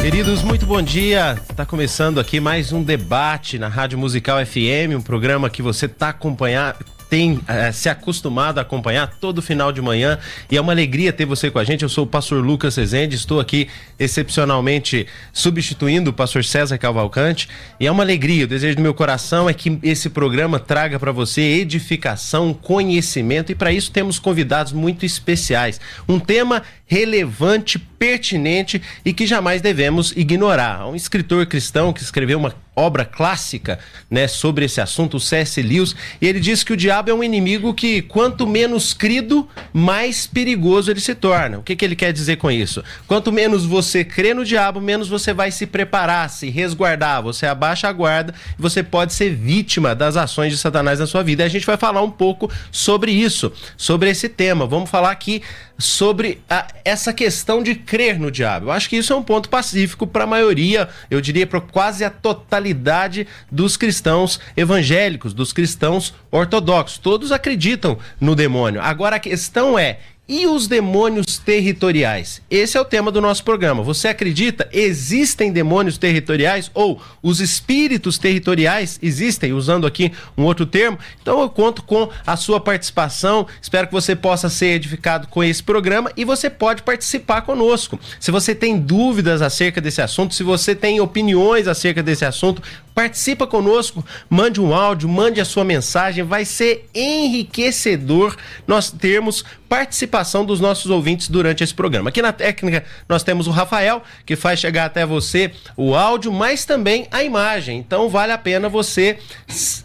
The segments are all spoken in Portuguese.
Queridos, muito bom dia. Está começando aqui mais um debate na Rádio Musical FM, um programa que você está acompanhando tem é, se acostumado a acompanhar todo final de manhã e é uma alegria ter você com a gente. Eu sou o pastor Lucas Rezende, estou aqui excepcionalmente substituindo o pastor César Cavalcante e é uma alegria. O desejo do meu coração é que esse programa traga para você edificação, conhecimento e para isso temos convidados muito especiais. Um tema relevante, pertinente e que jamais devemos ignorar. Um escritor cristão que escreveu uma obra clássica, né, sobre esse assunto, o C.S. Lewis, e ele diz que o diabo é um inimigo que quanto menos crido, mais perigoso ele se torna. O que, que ele quer dizer com isso? Quanto menos você crê no diabo, menos você vai se preparar, se resguardar, você abaixa a guarda e você pode ser vítima das ações de Satanás na sua vida. E a gente vai falar um pouco sobre isso, sobre esse tema. Vamos falar aqui sobre a, essa questão de crer no diabo. Eu acho que isso é um ponto pacífico para a maioria, eu diria para quase a totalidade dos cristãos evangélicos, dos cristãos ortodoxos. Todos acreditam no demônio. Agora a questão é e os demônios territoriais? Esse é o tema do nosso programa. Você acredita? Existem demônios territoriais ou os espíritos territoriais existem? Usando aqui um outro termo. Então eu conto com a sua participação. Espero que você possa ser edificado com esse programa e você pode participar conosco. Se você tem dúvidas acerca desse assunto, se você tem opiniões acerca desse assunto, participa conosco, mande um áudio, mande a sua mensagem, vai ser enriquecedor nós termos participação dos nossos ouvintes durante esse programa. Aqui na técnica nós temos o Rafael, que faz chegar até você o áudio, mas também a imagem. Então vale a pena você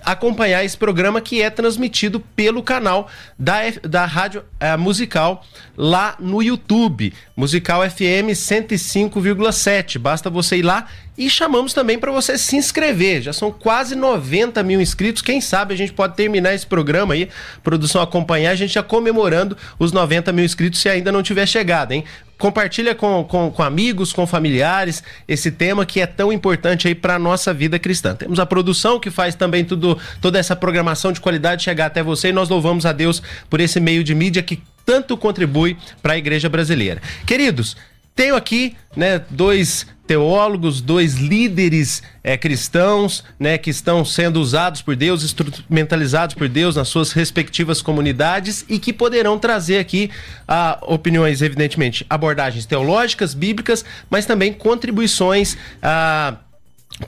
acompanhar esse programa que é transmitido pelo canal da, da Rádio é, Musical lá no YouTube, Musical FM 105,7. Basta você ir lá e chamamos também para você se inscrever. Já são quase 90 mil inscritos. Quem sabe a gente pode terminar esse programa aí, produção acompanhar, a gente já comemorando os 90 mil inscritos se ainda não tiver chegado, hein? Compartilha com, com, com amigos, com familiares, esse tema que é tão importante aí para nossa vida cristã. Temos a produção que faz também tudo, toda essa programação de qualidade chegar até você e nós louvamos a Deus por esse meio de mídia que tanto contribui para a igreja brasileira. Queridos, tenho aqui, né, dois teólogos, dois líderes é, cristãos, né, que estão sendo usados por Deus, instrumentalizados por Deus nas suas respectivas comunidades e que poderão trazer aqui ah, opiniões, evidentemente, abordagens teológicas, bíblicas, mas também contribuições ah,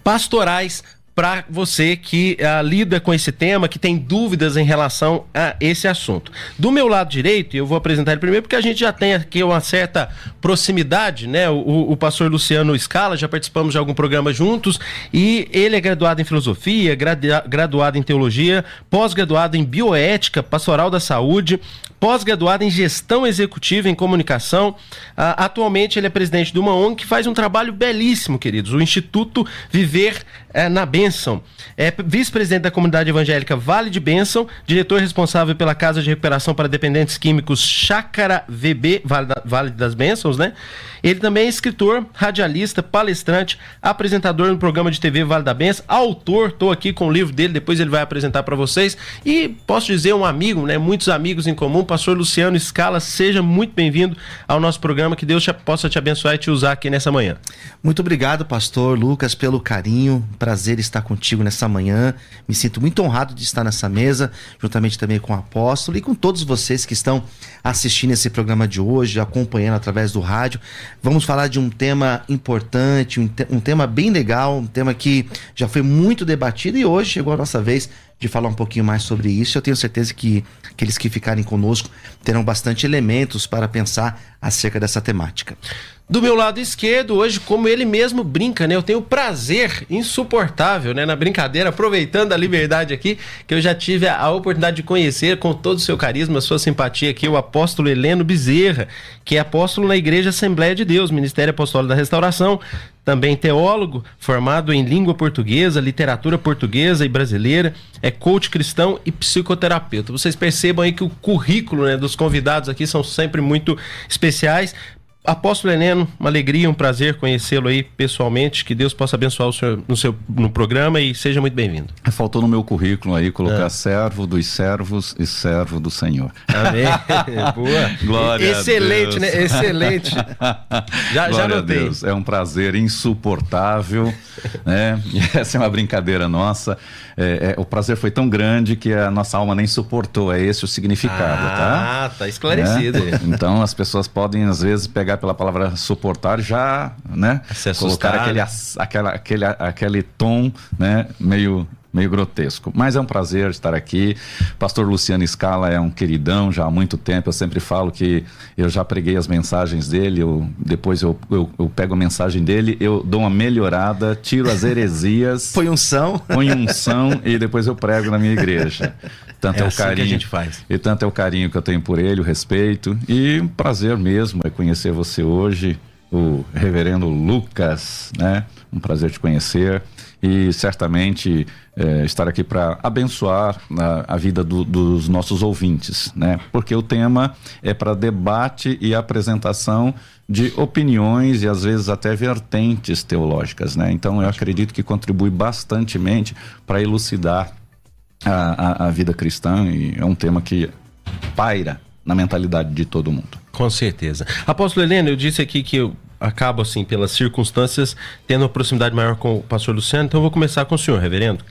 pastorais para você que uh, lida com esse tema, que tem dúvidas em relação a esse assunto. Do meu lado direito, eu vou apresentar ele primeiro porque a gente já tem aqui uma certa proximidade, né? O, o pastor Luciano Scala, já participamos de algum programa juntos, e ele é graduado em filosofia, graduado em teologia, pós-graduado em bioética, pastoral da saúde, pós-graduado em gestão executiva em comunicação. Uh, atualmente ele é presidente de uma ONG que faz um trabalho belíssimo, queridos, o Instituto Viver uh, na Bênção Bênção. É vice-presidente da comunidade evangélica Vale de Bênção, diretor responsável pela Casa de Recuperação para Dependentes Químicos Chácara VB, Vale, da, vale das Bênçãos, né? Ele também é escritor, radialista, palestrante, apresentador no programa de TV Vale da Benção, autor, estou aqui com o livro dele, depois ele vai apresentar para vocês. E posso dizer, um amigo, né? Muitos amigos em comum, pastor Luciano Scala, seja muito bem-vindo ao nosso programa, que Deus te, possa te abençoar e te usar aqui nessa manhã. Muito obrigado, pastor Lucas, pelo carinho, prazer estar contigo nessa manhã. Me sinto muito honrado de estar nessa mesa, juntamente também com o apóstolo e com todos vocês que estão assistindo esse programa de hoje, acompanhando através do rádio. Vamos falar de um tema importante, um, um tema bem legal, um tema que já foi muito debatido e hoje chegou a nossa vez de falar um pouquinho mais sobre isso. Eu tenho certeza que aqueles que ficarem conosco terão bastante elementos para pensar acerca dessa temática. Do meu lado esquerdo, hoje, como ele mesmo brinca, né? Eu tenho prazer insuportável, né? Na brincadeira, aproveitando a liberdade aqui, que eu já tive a, oportunidade de conhecer com todo o seu carisma, sua simpatia aqui, o apóstolo Heleno Bezerra, que é apóstolo na Igreja Assembleia de Deus, Ministério Apostólico da Restauração, também teólogo, formado em língua portuguesa, literatura portuguesa e brasileira, é coach cristão e psicoterapeuta. Vocês percebam aí que o currículo né, dos convidados aqui são sempre muito especiais. Apóstolo Heleno, uma alegria, um prazer conhecê-lo aí pessoalmente. Que Deus possa abençoar o senhor no seu no programa e seja muito bem-vindo. Faltou no meu currículo aí colocar é. servo dos servos e servo do Senhor. Amém. Boa. Glória Excelente, né? Excelente. já, Glória já notei. a Deus. É um prazer insuportável, né? Essa é uma brincadeira nossa. É, é, o prazer foi tão grande que a nossa alma nem suportou. É esse o significado, ah, tá? Ah, tá esclarecido. É? Então as pessoas podem às vezes pegar pela palavra suportar já, né? Se colocar aquele, aquela, aquele, aquele tom, né? Meio meio grotesco. Mas é um prazer estar aqui. Pastor Luciano Scala é um queridão já há muito tempo. Eu sempre falo que eu já preguei as mensagens dele, eu, depois eu, eu, eu pego a mensagem dele, eu dou uma melhorada, tiro as heresias. Põe unção. Põe unção e depois eu prego na minha igreja. Tanto é, é o assim carinho. que a gente faz. E tanto é o carinho que eu tenho por ele, o respeito. E um prazer mesmo é conhecer você hoje, o reverendo Lucas, né? Um prazer te conhecer e certamente é, estar aqui para abençoar a, a vida do, dos nossos ouvintes, né? Porque o tema é para debate e apresentação de opiniões e às vezes até vertentes teológicas, né? Então eu acredito que contribui bastantemente para elucidar a, a, a vida cristã e é um tema que paira na mentalidade de todo mundo. Com certeza. Apóstolo Helena, eu disse aqui que eu acabo, assim, pelas circunstâncias, tendo uma proximidade maior com o pastor Luciano, então eu vou começar com o senhor, reverendo.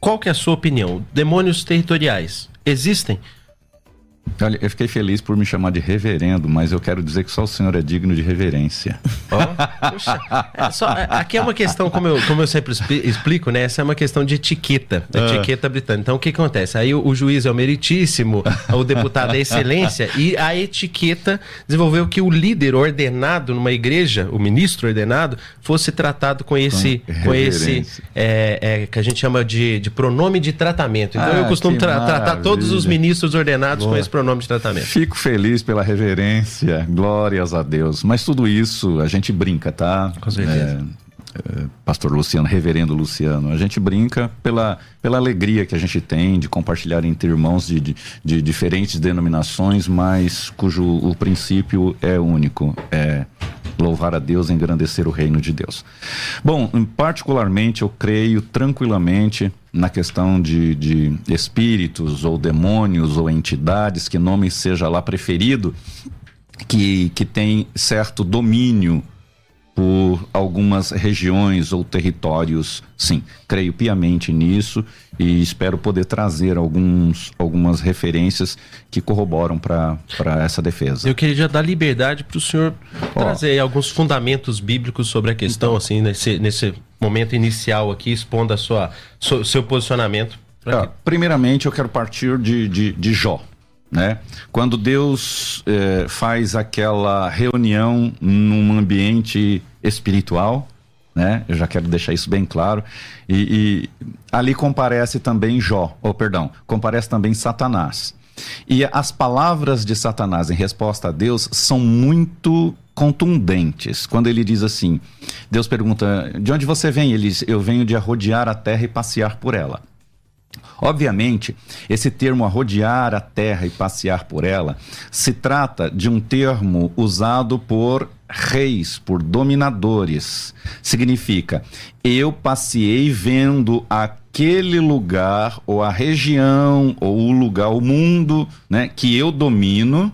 Qual que é a sua opinião? Demônios territoriais existem? Olha, eu fiquei feliz por me chamar de reverendo, mas eu quero dizer que só o senhor é digno de reverência. Oh, puxa, é só, é, aqui é uma questão, como eu, como eu sempre explico, né? Essa é uma questão de etiqueta, ah. etiqueta britânica. Então, o que, acontece? Aí o, o, juiz é o meritíssimo, o deputado é excelência, e a etiqueta desenvolveu que o líder ordenado numa igreja, o ministro ordenado, fosse tratado com esse, com, com esse é, é, que a gente chama de, de pronome de tratamento. Então, ah, eu costumo tra tratar todos os ministros ordenados Boa. com esse pronome de tratamento. Fico feliz pela reverência, glórias a Deus. Mas tudo isso a gente brinca, tá? Com certeza. É, é, Pastor Luciano, Reverendo Luciano, a gente brinca pela, pela alegria que a gente tem de compartilhar entre irmãos de, de, de diferentes denominações, mas cujo o princípio é único, é louvar a Deus, engrandecer o reino de Deus. Bom, particularmente eu creio tranquilamente na questão de, de espíritos ou demônios ou entidades, que nome seja lá preferido, que, que tem certo domínio por algumas regiões ou territórios, sim. Creio piamente nisso e espero poder trazer alguns, algumas referências que corroboram para essa defesa. Eu queria já dar liberdade para o senhor trazer alguns fundamentos bíblicos sobre a questão, então, assim, nesse, nesse momento inicial aqui, expondo a sua, seu, seu posicionamento. Ah, primeiramente, eu quero partir de, de, de Jó né? Quando Deus eh, faz aquela reunião num ambiente espiritual, né? Eu já quero deixar isso bem claro. E, e ali comparece também Jó, ou perdão, comparece também Satanás. E as palavras de Satanás em resposta a Deus são muito contundentes. Quando ele diz assim, Deus pergunta: "De onde você vem?" Ele diz: "Eu venho de arrodear a terra e passear por ela." Obviamente, esse termo arrodear a terra e passear por ela se trata de um termo usado por reis, por dominadores. Significa, eu passei vendo aquele lugar, ou a região, ou o lugar, o mundo, né, que eu domino.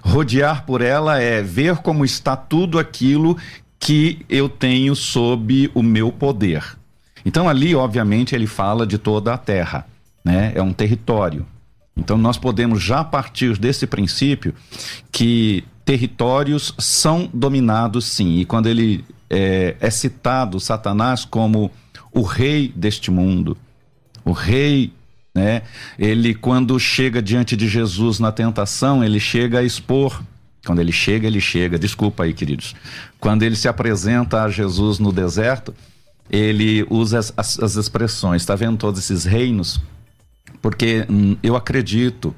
Rodear por ela é ver como está tudo aquilo que eu tenho sob o meu poder. Então ali, obviamente, ele fala de toda a terra, né? É um território. Então nós podemos já partir desse princípio que territórios são dominados sim. E quando ele é, é citado Satanás como o rei deste mundo, o rei né? Ele, quando chega diante de Jesus na tentação, ele chega a expor Quando ele chega, ele chega. Desculpa aí, queridos. Quando ele se apresenta a Jesus no deserto, ele usa as, as, as expressões. Está vendo todos esses reinos? Porque hum, eu acredito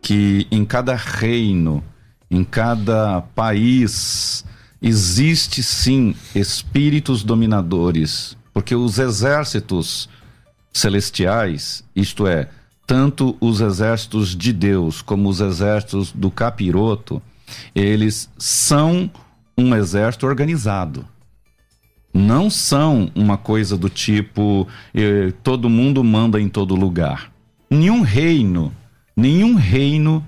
que em cada reino, em cada país, existe sim espíritos dominadores. Porque os exércitos celestiais, isto é, tanto os exércitos de Deus como os exércitos do capiroto, eles são um exército organizado. Não são uma coisa do tipo eh, todo mundo manda em todo lugar. Nenhum reino, nenhum reino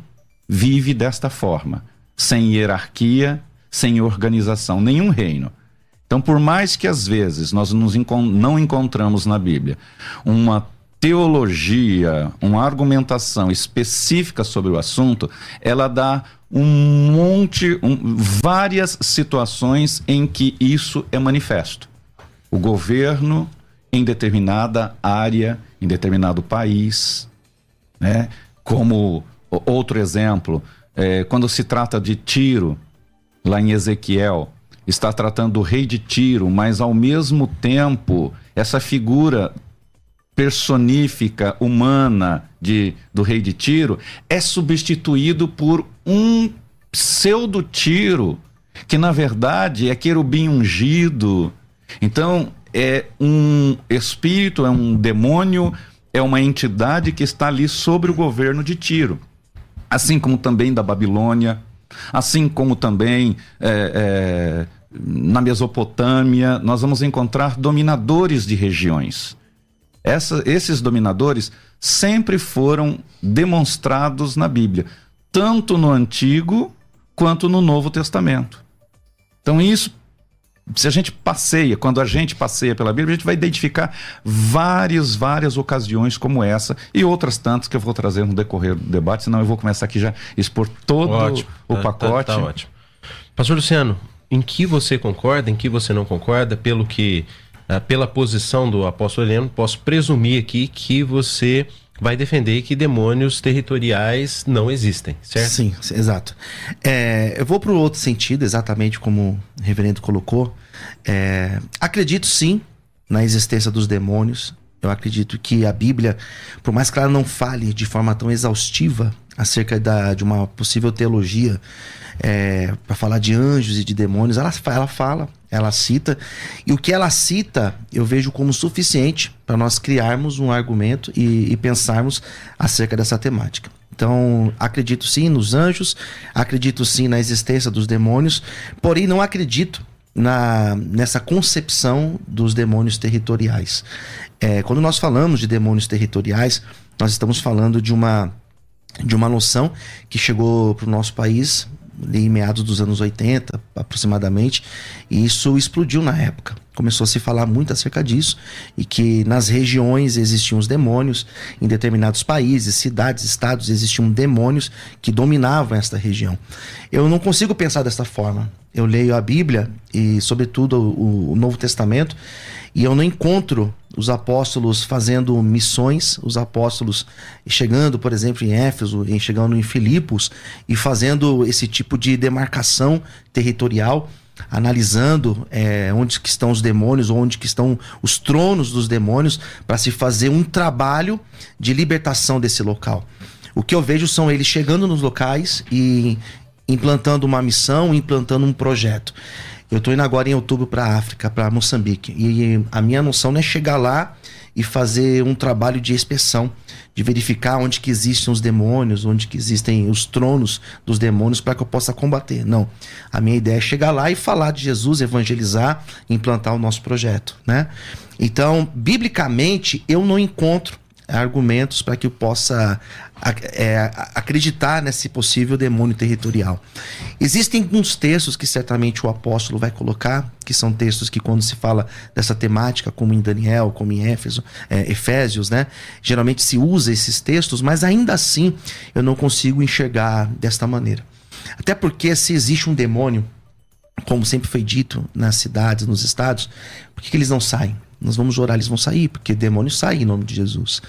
vive desta forma, sem hierarquia, sem organização, nenhum reino. Então, por mais que às vezes nós nos encont não encontramos na Bíblia uma teologia, uma argumentação específica sobre o assunto, ela dá um monte, um, várias situações em que isso é manifesto. O governo em determinada área, em determinado país, né? Como outro exemplo, é, quando se trata de Tiro, lá em Ezequiel, está tratando do rei de Tiro, mas ao mesmo tempo essa figura personífica humana de, do rei de Tiro é substituído por um pseudo Tiro, que na verdade é querubim ungido. Então é um espírito, é um demônio, é uma entidade que está ali sobre o governo de Tiro. Assim como também da Babilônia, assim como também é, é, na Mesopotâmia, nós vamos encontrar dominadores de regiões. Essa, esses dominadores sempre foram demonstrados na Bíblia, tanto no Antigo quanto no Novo Testamento. Então, isso, se a gente passeia, quando a gente passeia pela Bíblia, a gente vai identificar várias, várias ocasiões como essa e outras tantas que eu vou trazer no decorrer do debate, senão eu vou começar aqui já a expor todo ótimo. o tá, pacote. Tá, tá ótimo. Pastor Luciano, em que você concorda, em que você não concorda, pelo que uh, pela posição do apóstolo Heleno, posso presumir aqui que você vai defender que demônios territoriais não existem, certo? Sim, exato. É, eu vou para o outro sentido, exatamente como o reverendo colocou. É, acredito sim na existência dos demônios. Eu acredito que a Bíblia, por mais que ela não fale de forma tão exaustiva acerca da, de uma possível teologia é, para falar de anjos e de demônios, ela, ela fala, ela cita, e o que ela cita eu vejo como suficiente para nós criarmos um argumento e, e pensarmos acerca dessa temática. Então, acredito sim nos anjos, acredito sim na existência dos demônios, porém não acredito na, nessa concepção dos demônios territoriais. É, quando nós falamos de demônios territoriais, nós estamos falando de uma, de uma noção que chegou para o nosso país em meados dos anos 80, aproximadamente, e isso explodiu na época. Começou a se falar muito acerca disso e que nas regiões existiam os demônios, em determinados países, cidades, estados existiam demônios que dominavam esta região. Eu não consigo pensar dessa forma. Eu leio a Bíblia e, sobretudo, o, o Novo Testamento e eu não encontro os apóstolos fazendo missões, os apóstolos chegando, por exemplo, em Éfeso, chegando em Filipos e fazendo esse tipo de demarcação territorial, analisando é, onde que estão os demônios, onde que estão os tronos dos demônios, para se fazer um trabalho de libertação desse local. O que eu vejo são eles chegando nos locais e implantando uma missão, implantando um projeto. Eu estou indo agora em outubro para a África, para Moçambique. E a minha noção não é chegar lá e fazer um trabalho de inspeção, de verificar onde que existem os demônios, onde que existem os tronos dos demônios para que eu possa combater. Não. A minha ideia é chegar lá e falar de Jesus, evangelizar, implantar o nosso projeto, né? Então, biblicamente, eu não encontro argumentos para que eu possa é, acreditar nesse possível demônio territorial. Existem alguns textos que certamente o apóstolo vai colocar, que são textos que quando se fala dessa temática, como em Daniel, como em Éfeso, é, Efésios, né, geralmente se usa esses textos, mas ainda assim eu não consigo enxergar desta maneira. Até porque se existe um demônio, como sempre foi dito nas cidades, nos estados, por que, que eles não saem? Nós vamos orar, eles vão sair, porque demônios saem em nome de Jesus.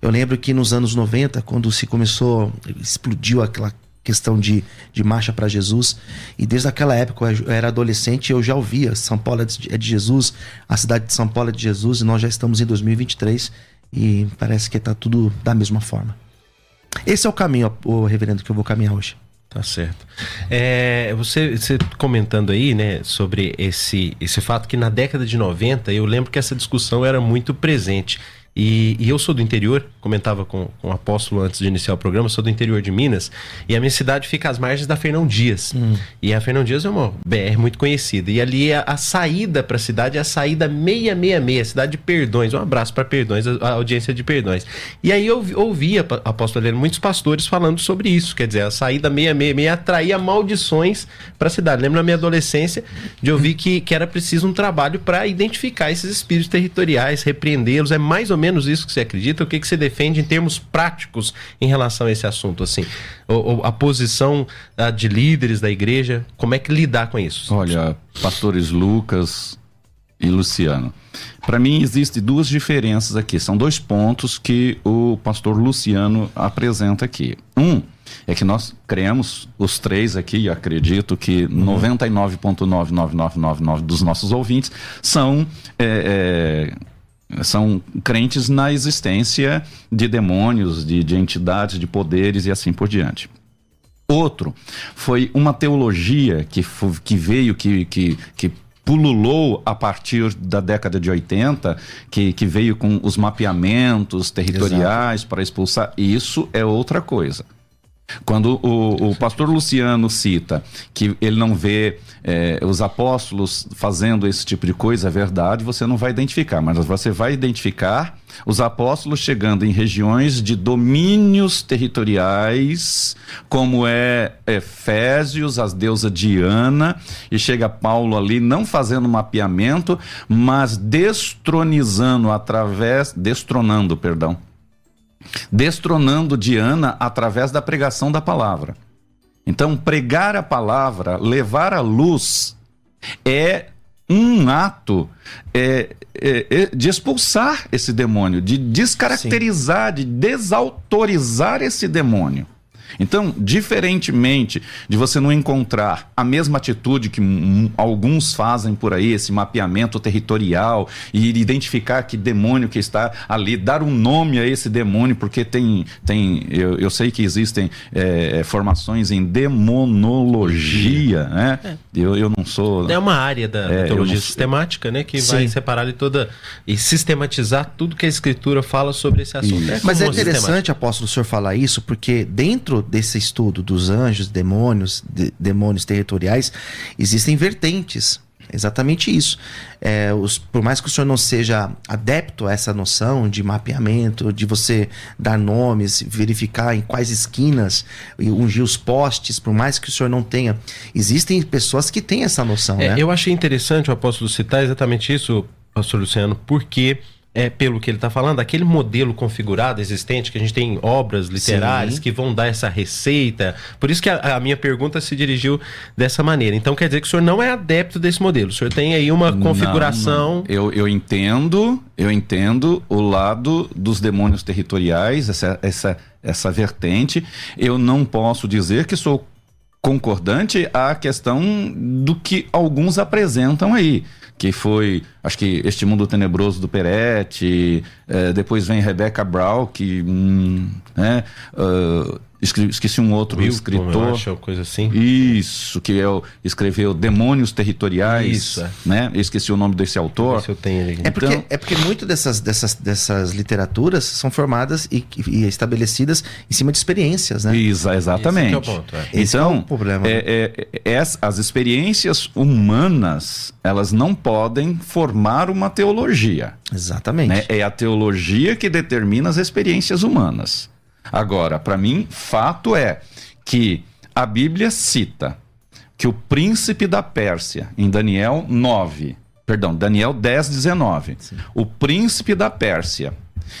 Eu lembro que nos anos 90, quando se começou, explodiu aquela questão de, de marcha para Jesus. E desde aquela época eu era adolescente eu já ouvia São Paulo é de é Jesus, a cidade de São Paulo é de Jesus, e nós já estamos em 2023 e parece que está tudo da mesma forma. Esse é o caminho, o reverendo, que eu vou caminhar hoje. Tá certo. É, você, você, comentando aí, né, sobre esse, esse fato que na década de 90, eu lembro que essa discussão era muito presente. E, e, eu sou do interior, comentava com, com, o apóstolo antes de iniciar o programa, sou do interior de Minas, e a minha cidade fica às margens da Fernão Dias. Hum. E a Fernão Dias é uma BR muito conhecida. E ali a, a saída para a cidade é a saída 666, cidade de Perdões. Um abraço para Perdões, a, a, audiência de Perdões. E aí eu ouvia, apóstolo Heleno, muitos pastores falando sobre isso. Quer dizer, a saída 666 atraía maldições para a cidade. Lembro na minha adolescência de ouvir que, que era preciso um trabalho para identificar esses espíritos territoriais, repreendê-los. É mais ou menos isso que você acredita? O que, que você defende em termos práticos em relação a esse assunto? Assim, o, a posição uh, de líderes da igreja, como é que lidar com isso? Olha, pastores Lucas e Luciano. Para mim, existem duas diferenças aqui. São dois pontos que o pastor Luciano apresenta aqui. Um é que nós cremos, os três aqui, acredito que uhum. 99,99999 dos nossos ouvintes são é, é, são crentes na existência de demônios, de, de entidades, de poderes e assim por diante. Outro foi uma teologia que, que veio, que, que, que pululou a partir da década de 80, que, que veio com os mapeamentos territoriais Exato. para expulsar. Isso é outra coisa. Quando o, o pastor Luciano cita que ele não vê é, os apóstolos fazendo esse tipo de coisa, é verdade, você não vai identificar, mas você vai identificar os apóstolos chegando em regiões de domínios territoriais, como é Efésios, as deusas Diana, e chega Paulo ali não fazendo mapeamento, mas destronizando através, destronando, perdão, destronando Diana através da pregação da palavra. Então, pregar a palavra, levar a luz, é um ato é, é, é, de expulsar esse demônio, de descaracterizar, Sim. de desautorizar esse demônio. Então, diferentemente de você não encontrar a mesma atitude que alguns fazem por aí, esse mapeamento territorial e identificar que demônio que está ali, dar um nome a esse demônio, porque tem, tem eu, eu sei que existem é, é formações em demonologia, né? É. Eu, eu não sou. É uma área da é, teologia não... sistemática, né? Que Sim. vai separar de toda e sistematizar tudo que a escritura fala sobre esse assunto. É Mas é interessante, apóstolo, o senhor falar isso, porque dentro desse estudo dos anjos, demônios, de, demônios territoriais, existem vertentes. Exatamente isso. É, os, por mais que o senhor não seja adepto a essa noção de mapeamento, de você dar nomes, verificar em quais esquinas ungir os postes, por mais que o senhor não tenha, existem pessoas que têm essa noção. É, né? Eu achei interessante o apóstolo citar exatamente isso, pastor Luciano, porque é, pelo que ele está falando, aquele modelo configurado existente, que a gente tem obras literárias Sim. que vão dar essa receita. Por isso que a, a, minha pergunta se dirigiu dessa maneira. Então quer dizer que o senhor não é adepto desse modelo. O senhor tem aí uma configuração. Não, não. Eu, eu entendo, eu entendo o lado dos demônios territoriais, essa, essa, essa vertente. Eu não posso dizer que sou concordante à questão do que alguns apresentam aí que foi, acho que Este Mundo Tenebroso do Peretti, é, depois vem Rebecca Brown, que hum, né, uh, esqueci um outro Wilton, escritor. Acho, coisa assim. Isso, que é escreveu Demônios Territoriais. Isso. É. Né? Eu esqueci o nome desse autor. eu tenho ele. É porque, então, é porque muito dessas, dessas, dessas literaturas são formadas e, e estabelecidas em cima de experiências, né? Isso, exatamente. Esse é o ponto. É. Então, é o problema. É, é, é, as experiências humanas, elas não podem formar uma teologia. Exatamente. Né? É a teologia que determina as experiências humanas. Agora, para mim, fato é que a Bíblia cita que o príncipe da Pérsia, em Daniel 9, perdão, Daniel 10, 19, Sim. o príncipe da Pérsia,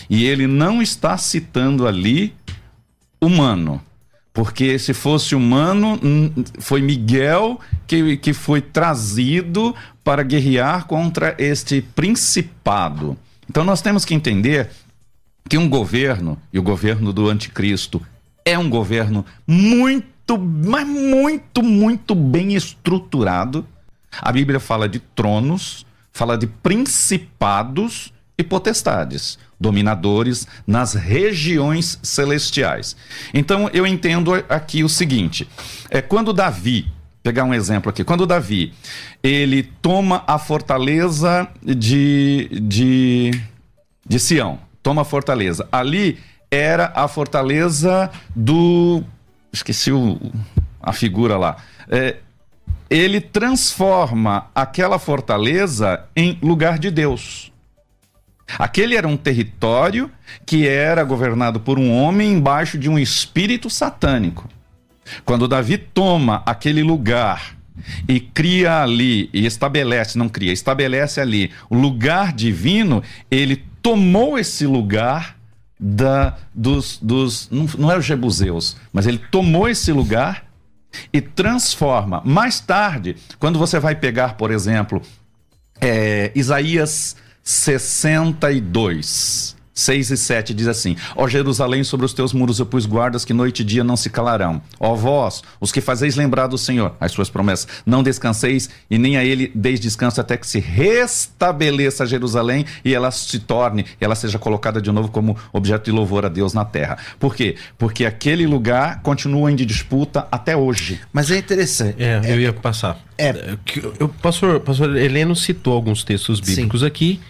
e ele não está citando ali humano, porque se fosse humano, foi Miguel que, que foi trazido para guerrear contra este principado. Então nós temos que entender que um governo, e o governo do anticristo, é um governo muito mas muito, muito bem estruturado. A Bíblia fala de tronos, fala de principados e potestades, dominadores nas regiões celestiais. Então eu entendo aqui o seguinte: é quando Davi pegar um exemplo aqui. Quando Davi ele toma a fortaleza de, de, de Sião, toma fortaleza. Ali era a fortaleza do. Esqueci o, a figura lá. É, ele transforma aquela fortaleza em lugar de Deus. Aquele era um território que era governado por um homem embaixo de um espírito satânico. Quando Davi toma aquele lugar e cria ali, e estabelece, não cria, estabelece ali o lugar divino, ele tomou esse lugar da, dos, dos não, não é os jebuseus, mas ele tomou esse lugar e transforma. Mais tarde, quando você vai pegar, por exemplo, é, Isaías 62, 6 e 7 diz assim: Ó Jerusalém, sobre os teus muros eu pus guardas que noite e dia não se calarão. Ó vós, os que fazeis lembrar do Senhor as suas promessas, não descanseis e nem a ele deis descanso até que se restabeleça Jerusalém e ela se torne, ela seja colocada de novo como objeto de louvor a Deus na terra. Por quê? Porque aquele lugar continua em disputa até hoje. Mas é interessante. É, eu ia passar. É. O pastor, pastor Heleno citou alguns textos bíblicos Sim. aqui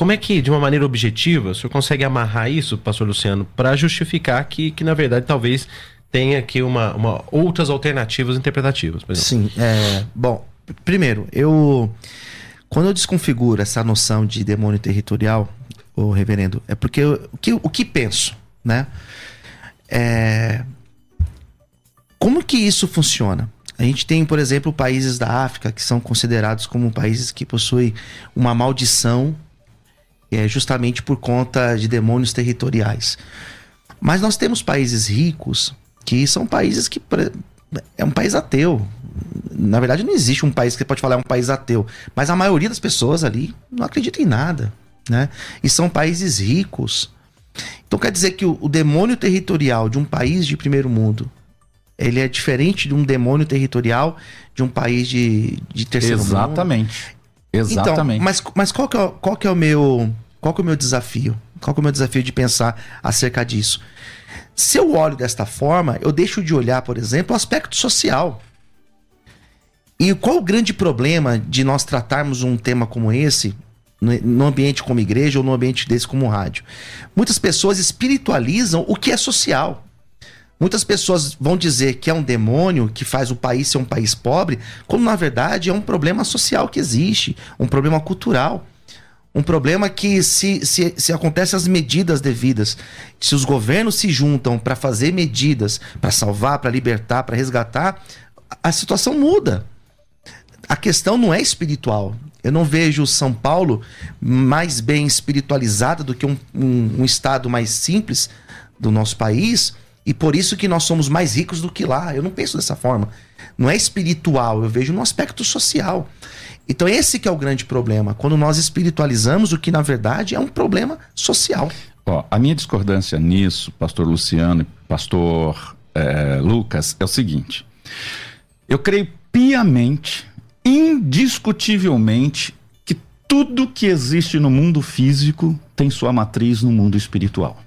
como é que, de uma maneira objetiva, o senhor consegue amarrar isso, pastor Luciano, para justificar que, que, na verdade, talvez tenha aqui uma, uma outras alternativas interpretativas? Sim. É, bom, primeiro, eu. Quando eu desconfiguro essa noção de demônio territorial, o reverendo, é porque eu, o, que, o que penso, né? É, como que isso funciona? A gente tem, por exemplo, países da África que são considerados como países que possuem uma maldição é justamente por conta de demônios territoriais. Mas nós temos países ricos que são países que é um país ateu. Na verdade, não existe um país que você pode falar é um país ateu, mas a maioria das pessoas ali não acredita em nada, né? E são países ricos. Então quer dizer que o, o demônio territorial de um país de primeiro mundo ele é diferente de um demônio territorial de um país de, de terceiro Exatamente. mundo. Exatamente. Exatamente. Então, mas mas qual, que é, qual que é o meu qual que é o meu desafio? Qual que é o meu desafio de pensar acerca disso? Se eu olho desta forma, eu deixo de olhar, por exemplo, o aspecto social. E qual o grande problema de nós tratarmos um tema como esse no ambiente como igreja ou no ambiente desse como rádio? Muitas pessoas espiritualizam o que é social. Muitas pessoas vão dizer que é um demônio que faz o país ser um país pobre, quando na verdade é um problema social que existe, um problema cultural. Um problema que, se, se, se acontecem as medidas devidas, se os governos se juntam para fazer medidas, para salvar, para libertar, para resgatar, a situação muda. A questão não é espiritual. Eu não vejo São Paulo mais bem espiritualizada do que um, um, um estado mais simples do nosso país e por isso que nós somos mais ricos do que lá. Eu não penso dessa forma. Não é espiritual, eu vejo no aspecto social. Então esse que é o grande problema, quando nós espiritualizamos o que na verdade é um problema social. Ó, a minha discordância nisso, pastor Luciano, pastor é, Lucas, é o seguinte. Eu creio piamente, indiscutivelmente, que tudo que existe no mundo físico tem sua matriz no mundo espiritual.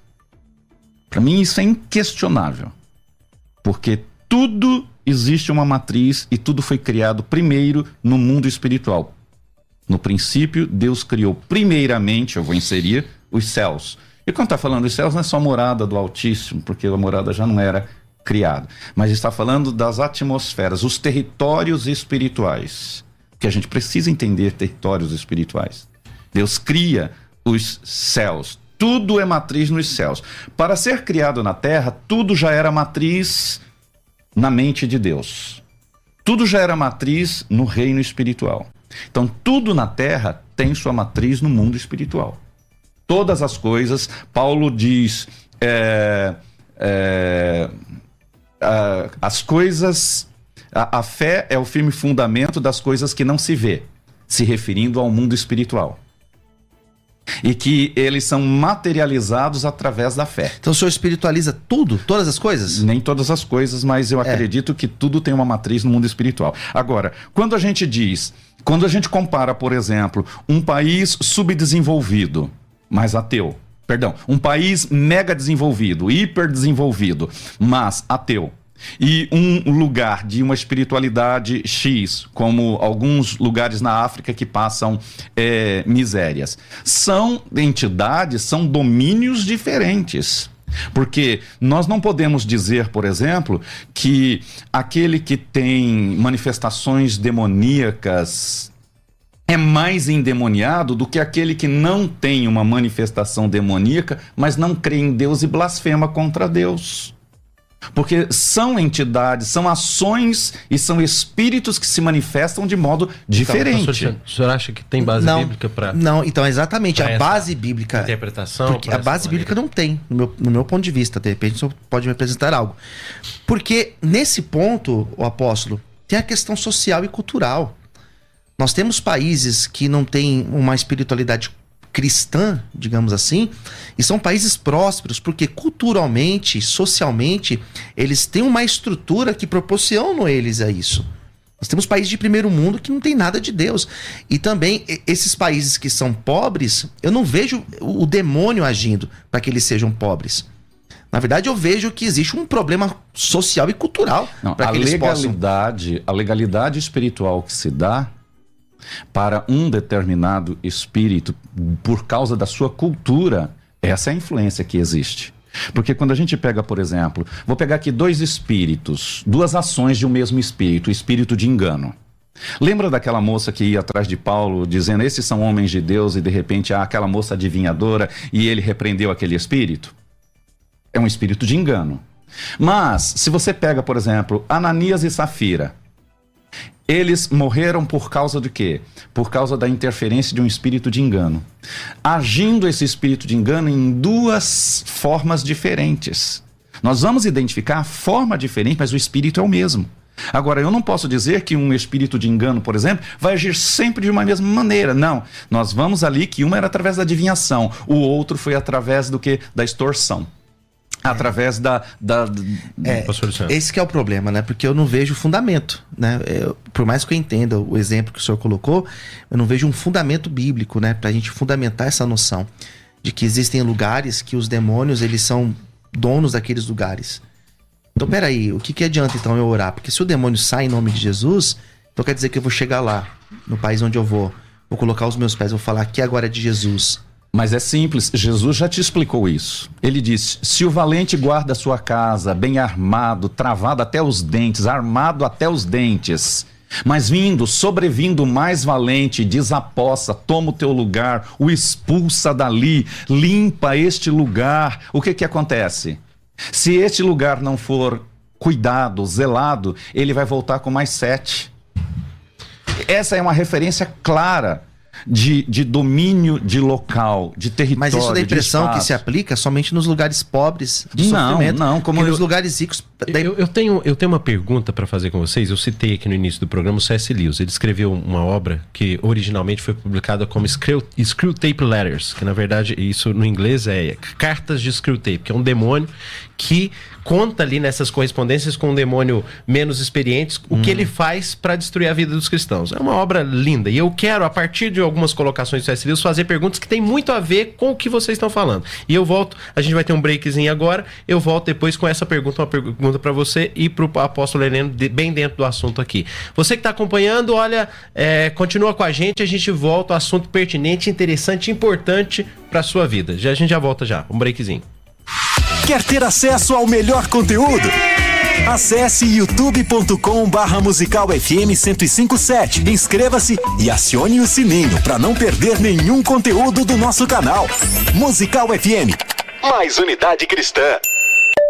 Para mim isso é inquestionável. Porque tudo existe uma matriz e tudo foi criado primeiro no mundo espiritual. No princípio, Deus criou primeiramente, eu vou inserir, os céus. E quando está falando dos céus, não é só morada do Altíssimo, porque a morada já não era criada, mas está falando das atmosferas, os territórios espirituais. Que a gente precisa entender territórios espirituais. Deus cria os céus, tudo é matriz nos céus. Para ser criado na terra, tudo já era matriz na mente de Deus. Tudo já era matriz no reino espiritual. Então, tudo na terra tem sua matriz no mundo espiritual. Todas as coisas, Paulo diz, é, é, a, as coisas, a, a fé é o firme fundamento das coisas que não se vê, se referindo ao mundo espiritual. E que eles são materializados através da fé. Então o senhor espiritualiza tudo, todas as coisas? Nem todas as coisas, mas eu É. acredito que tudo tem uma matriz no mundo espiritual. Agora, quando a gente diz, quando a gente compara, por exemplo, um país subdesenvolvido, mas ateu, perdão, um país mega desenvolvido, hiper desenvolvido, mas ateu. E um lugar de uma espiritualidade X, como alguns lugares na África que passam é, misérias. São entidades, são domínios diferentes. Porque nós não podemos dizer, por exemplo, que aquele que tem manifestações demoníacas é mais endemoniado do que aquele que não tem uma manifestação demoníaca, mas não crê em Deus e blasfema contra Deus. Porque são entidades, são ações e são espíritos que se manifestam de modo diferente. Então, pastor, o senhor acha que tem base não, bíblica para Não, então exatamente a base bíblica. interpretação? A base maneira? bíblica não tem, no meu, no meu ponto de vista. De repente, o senhor pode me apresentar algo. Porque nesse ponto, o apóstolo, tem a questão social e cultural. Nós temos países que não têm uma espiritualidade cristã, digamos assim, e são países prósperos, porque culturalmente, socialmente, eles têm uma estrutura que proporciona eles a isso. Nós temos países de primeiro mundo que não tem nada de Deus. E também esses países que são pobres, eu não vejo o demônio agindo para que eles sejam pobres. Na verdade, eu vejo que existe um problema social e cultural para a que eles possam. legalidade, a legalidade espiritual que se dá para um determinado espírito por causa da sua cultura, essa é a influência que existe. Porque quando a gente pega, por exemplo, vou pegar aqui dois espíritos, duas ações de um mesmo espírito, o espírito de engano. Lembra daquela moça que ia atrás de Paulo dizendo: "Esses são homens de Deus" e de repente há aquela moça adivinhadora e ele repreendeu aquele espírito? É um espírito de engano. Mas, se você pega, por exemplo, Ananias e Safira, eles morreram por causa de quê? Por causa da interferência de um espírito de engano. Agindo esse espírito de engano em duas formas diferentes. Nós vamos identificar a forma diferente, mas o espírito é o mesmo. Agora, eu não posso dizer que um espírito de engano, por exemplo, vai agir sempre de uma mesma maneira. Não. Nós vamos ali que uma era através da adivinhação, o outro foi através do que? Da extorsão. Através da. da É, esse que é o problema, né? Porque eu não vejo fundamento, né? Eu- por mais que eu entenda o exemplo que o senhor colocou, eu não vejo um fundamento bíblico, né? Pra gente fundamentar essa noção de que existem lugares que os demônios, eles são donos daqueles lugares. Então, peraí, o que que adianta então eu orar? Porque se o demônio sai em nome de Jesus, então quer dizer que eu vou chegar lá, no país onde eu vou, vou colocar os meus pés, vou falar aqui agora é de Jesus. Mas é simples, Jesus já te explicou isso. Ele disse: se o valente guarda sua casa, bem armado, travado até os dentes, armado até os dentes, mas vindo, sobrevindo mais valente, desapossa, toma o teu lugar, o expulsa dali, limpa este lugar, o que que acontece? Se este lugar não for cuidado, zelado, ele vai voltar com mais sete. Essa é uma referência clara de, de domínio de local, de território. Mas isso dá a impressão que se aplica somente nos lugares pobres de Não, sofrimento. não, como eu- nos lugares ricos. Daí- Eu, eu tenho, eu tenho uma pergunta para fazer com vocês. Eu citei aqui no início do programa o C.S. Lewis. Ele escreveu uma obra que originalmente foi publicada como Screw, Screwtape Letters, que na verdade isso no inglês é cartas de Screwtape, que é um demônio que conta ali nessas correspondências com um demônio menos experiente o que ele faz para destruir a vida dos cristãos. É uma obra linda e eu quero a partir de algumas colocações do C.S. Lewis fazer perguntas que têm muito a ver com o que vocês estão falando. E eu volto, a gente vai ter um breakzinho agora, eu volto depois com essa pergunta, uma pergunta para você e para o apóstolo Heleno, de- bem dentro do assunto aqui. Você que está acompanhando, olha, é, continua com a gente, a gente volta ao assunto pertinente, interessante, importante para sua vida. Já, a gente já volta já, um breakzinho. Quer ter acesso ao melhor conteúdo? Acesse youtube.com barra musical FM 1057. Inscreva-se e acione o sininho para não perder nenhum conteúdo do nosso canal. Musical FM. Mais unidade cristã.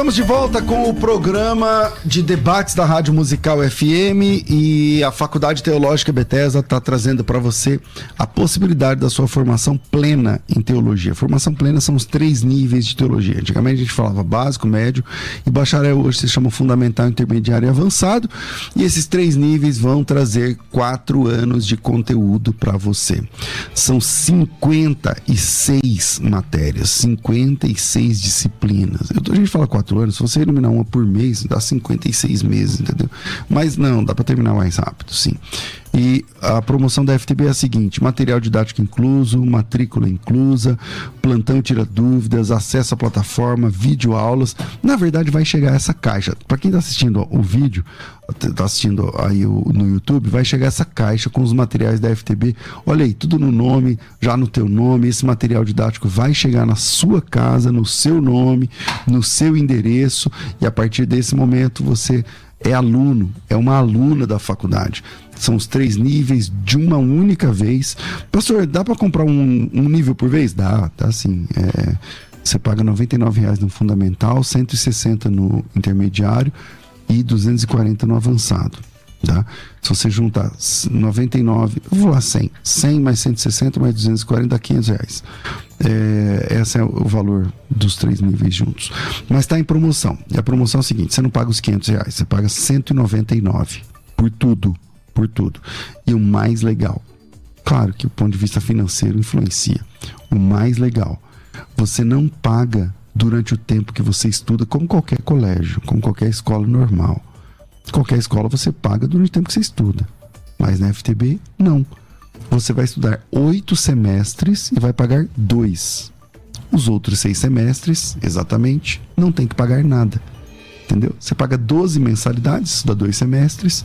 Estamos de volta com o programa de debates da Rádio Musical FM e a Faculdade Teológica Bethesda está trazendo para você a possibilidade da sua formação plena em teologia. Formação plena são os três níveis de teologia. Antigamente a gente falava básico, médio e bacharel hoje se chama fundamental, intermediário e avançado. E esses três níveis vão trazer quatro anos de conteúdo para você. São 56 matérias, 56 disciplinas. A gente fala quatro anos, se você eliminar uma por mês, dá 56 meses, entendeu? Mas não, dá para terminar mais rápido, sim. E a promoção da FTB é a seguinte: material didático incluso, matrícula inclusa, plantão tira dúvidas, acesso à plataforma, vídeo aulas. Na verdade, vai chegar essa caixa. Para quem está assistindo o vídeo, está assistindo aí no YouTube, vai chegar essa caixa com os materiais da FTB. Olha aí, tudo no nome, já no teu nome. Esse material didático vai chegar na sua casa, no seu nome, no seu endereço, e a partir desse momento você é aluno, é uma aluna da faculdade. São os três níveis de uma única vez. Pastor, dá para comprar um, um, nível por vez? Dá, tá sim. É, você paga R$ reais no fundamental, 160 no intermediário e 240 no avançado. Tá? Se você juntar 99, eu vou lá 100, 100 mais 160 mais 240 dá 500 reais. É, esse é o valor dos três níveis juntos. Mas está em promoção. E a promoção é a seguinte: você não paga os 500 reais, você paga 199 por tudo por tudo. E o mais legal, claro que o ponto de vista financeiro influencia. O mais legal, você não paga durante o tempo que você estuda, como qualquer colégio, como qualquer escola normal. Qualquer escola você paga durante o tempo que você estuda. Mas na FTB, não. Você vai estudar oito semestres e vai pagar dois. Os outros seis semestres, exatamente, não tem que pagar nada. Entendeu? Você paga 12 mensalidades, estuda dois semestres,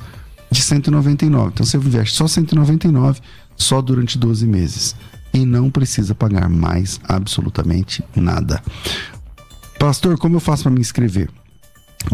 de 199. Então você investe só 199 só durante 12 meses e não precisa pagar mais absolutamente nada. Pastor, como eu faço para me inscrever?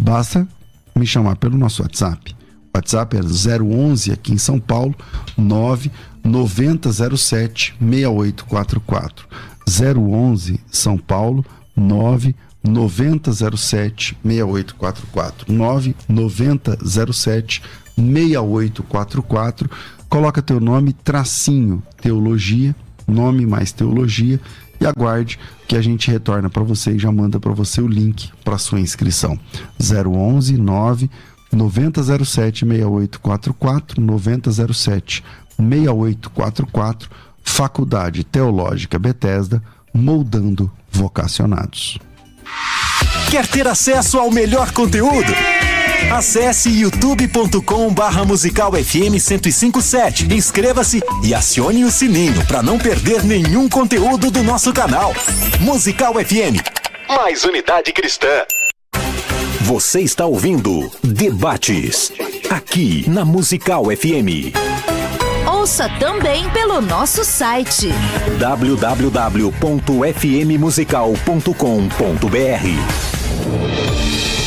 Basta me chamar pelo nosso WhatsApp. O WhatsApp é 011 aqui em São Paulo, 99007 6844. 011 São Paulo, 9 9007 6844 99007 6844. Coloca teu nome, tracinho, teologia, nome mais teologia e aguarde que a gente retorna para você e já manda para você o link para sua inscrição. 011 9 9007 6844 9007 6844 Faculdade Teológica Bethesda moldando vocacionados. Quer ter acesso ao melhor conteúdo? Acesse youtube.com barra musical FM 1057. Inscreva-se e acione o sininho para não perder nenhum conteúdo do nosso canal. Musical FM. Mais unidade cristã. Você está ouvindo Debates. Aqui na Musical FM. Ouça também pelo nosso site www.fmmusical.com.br.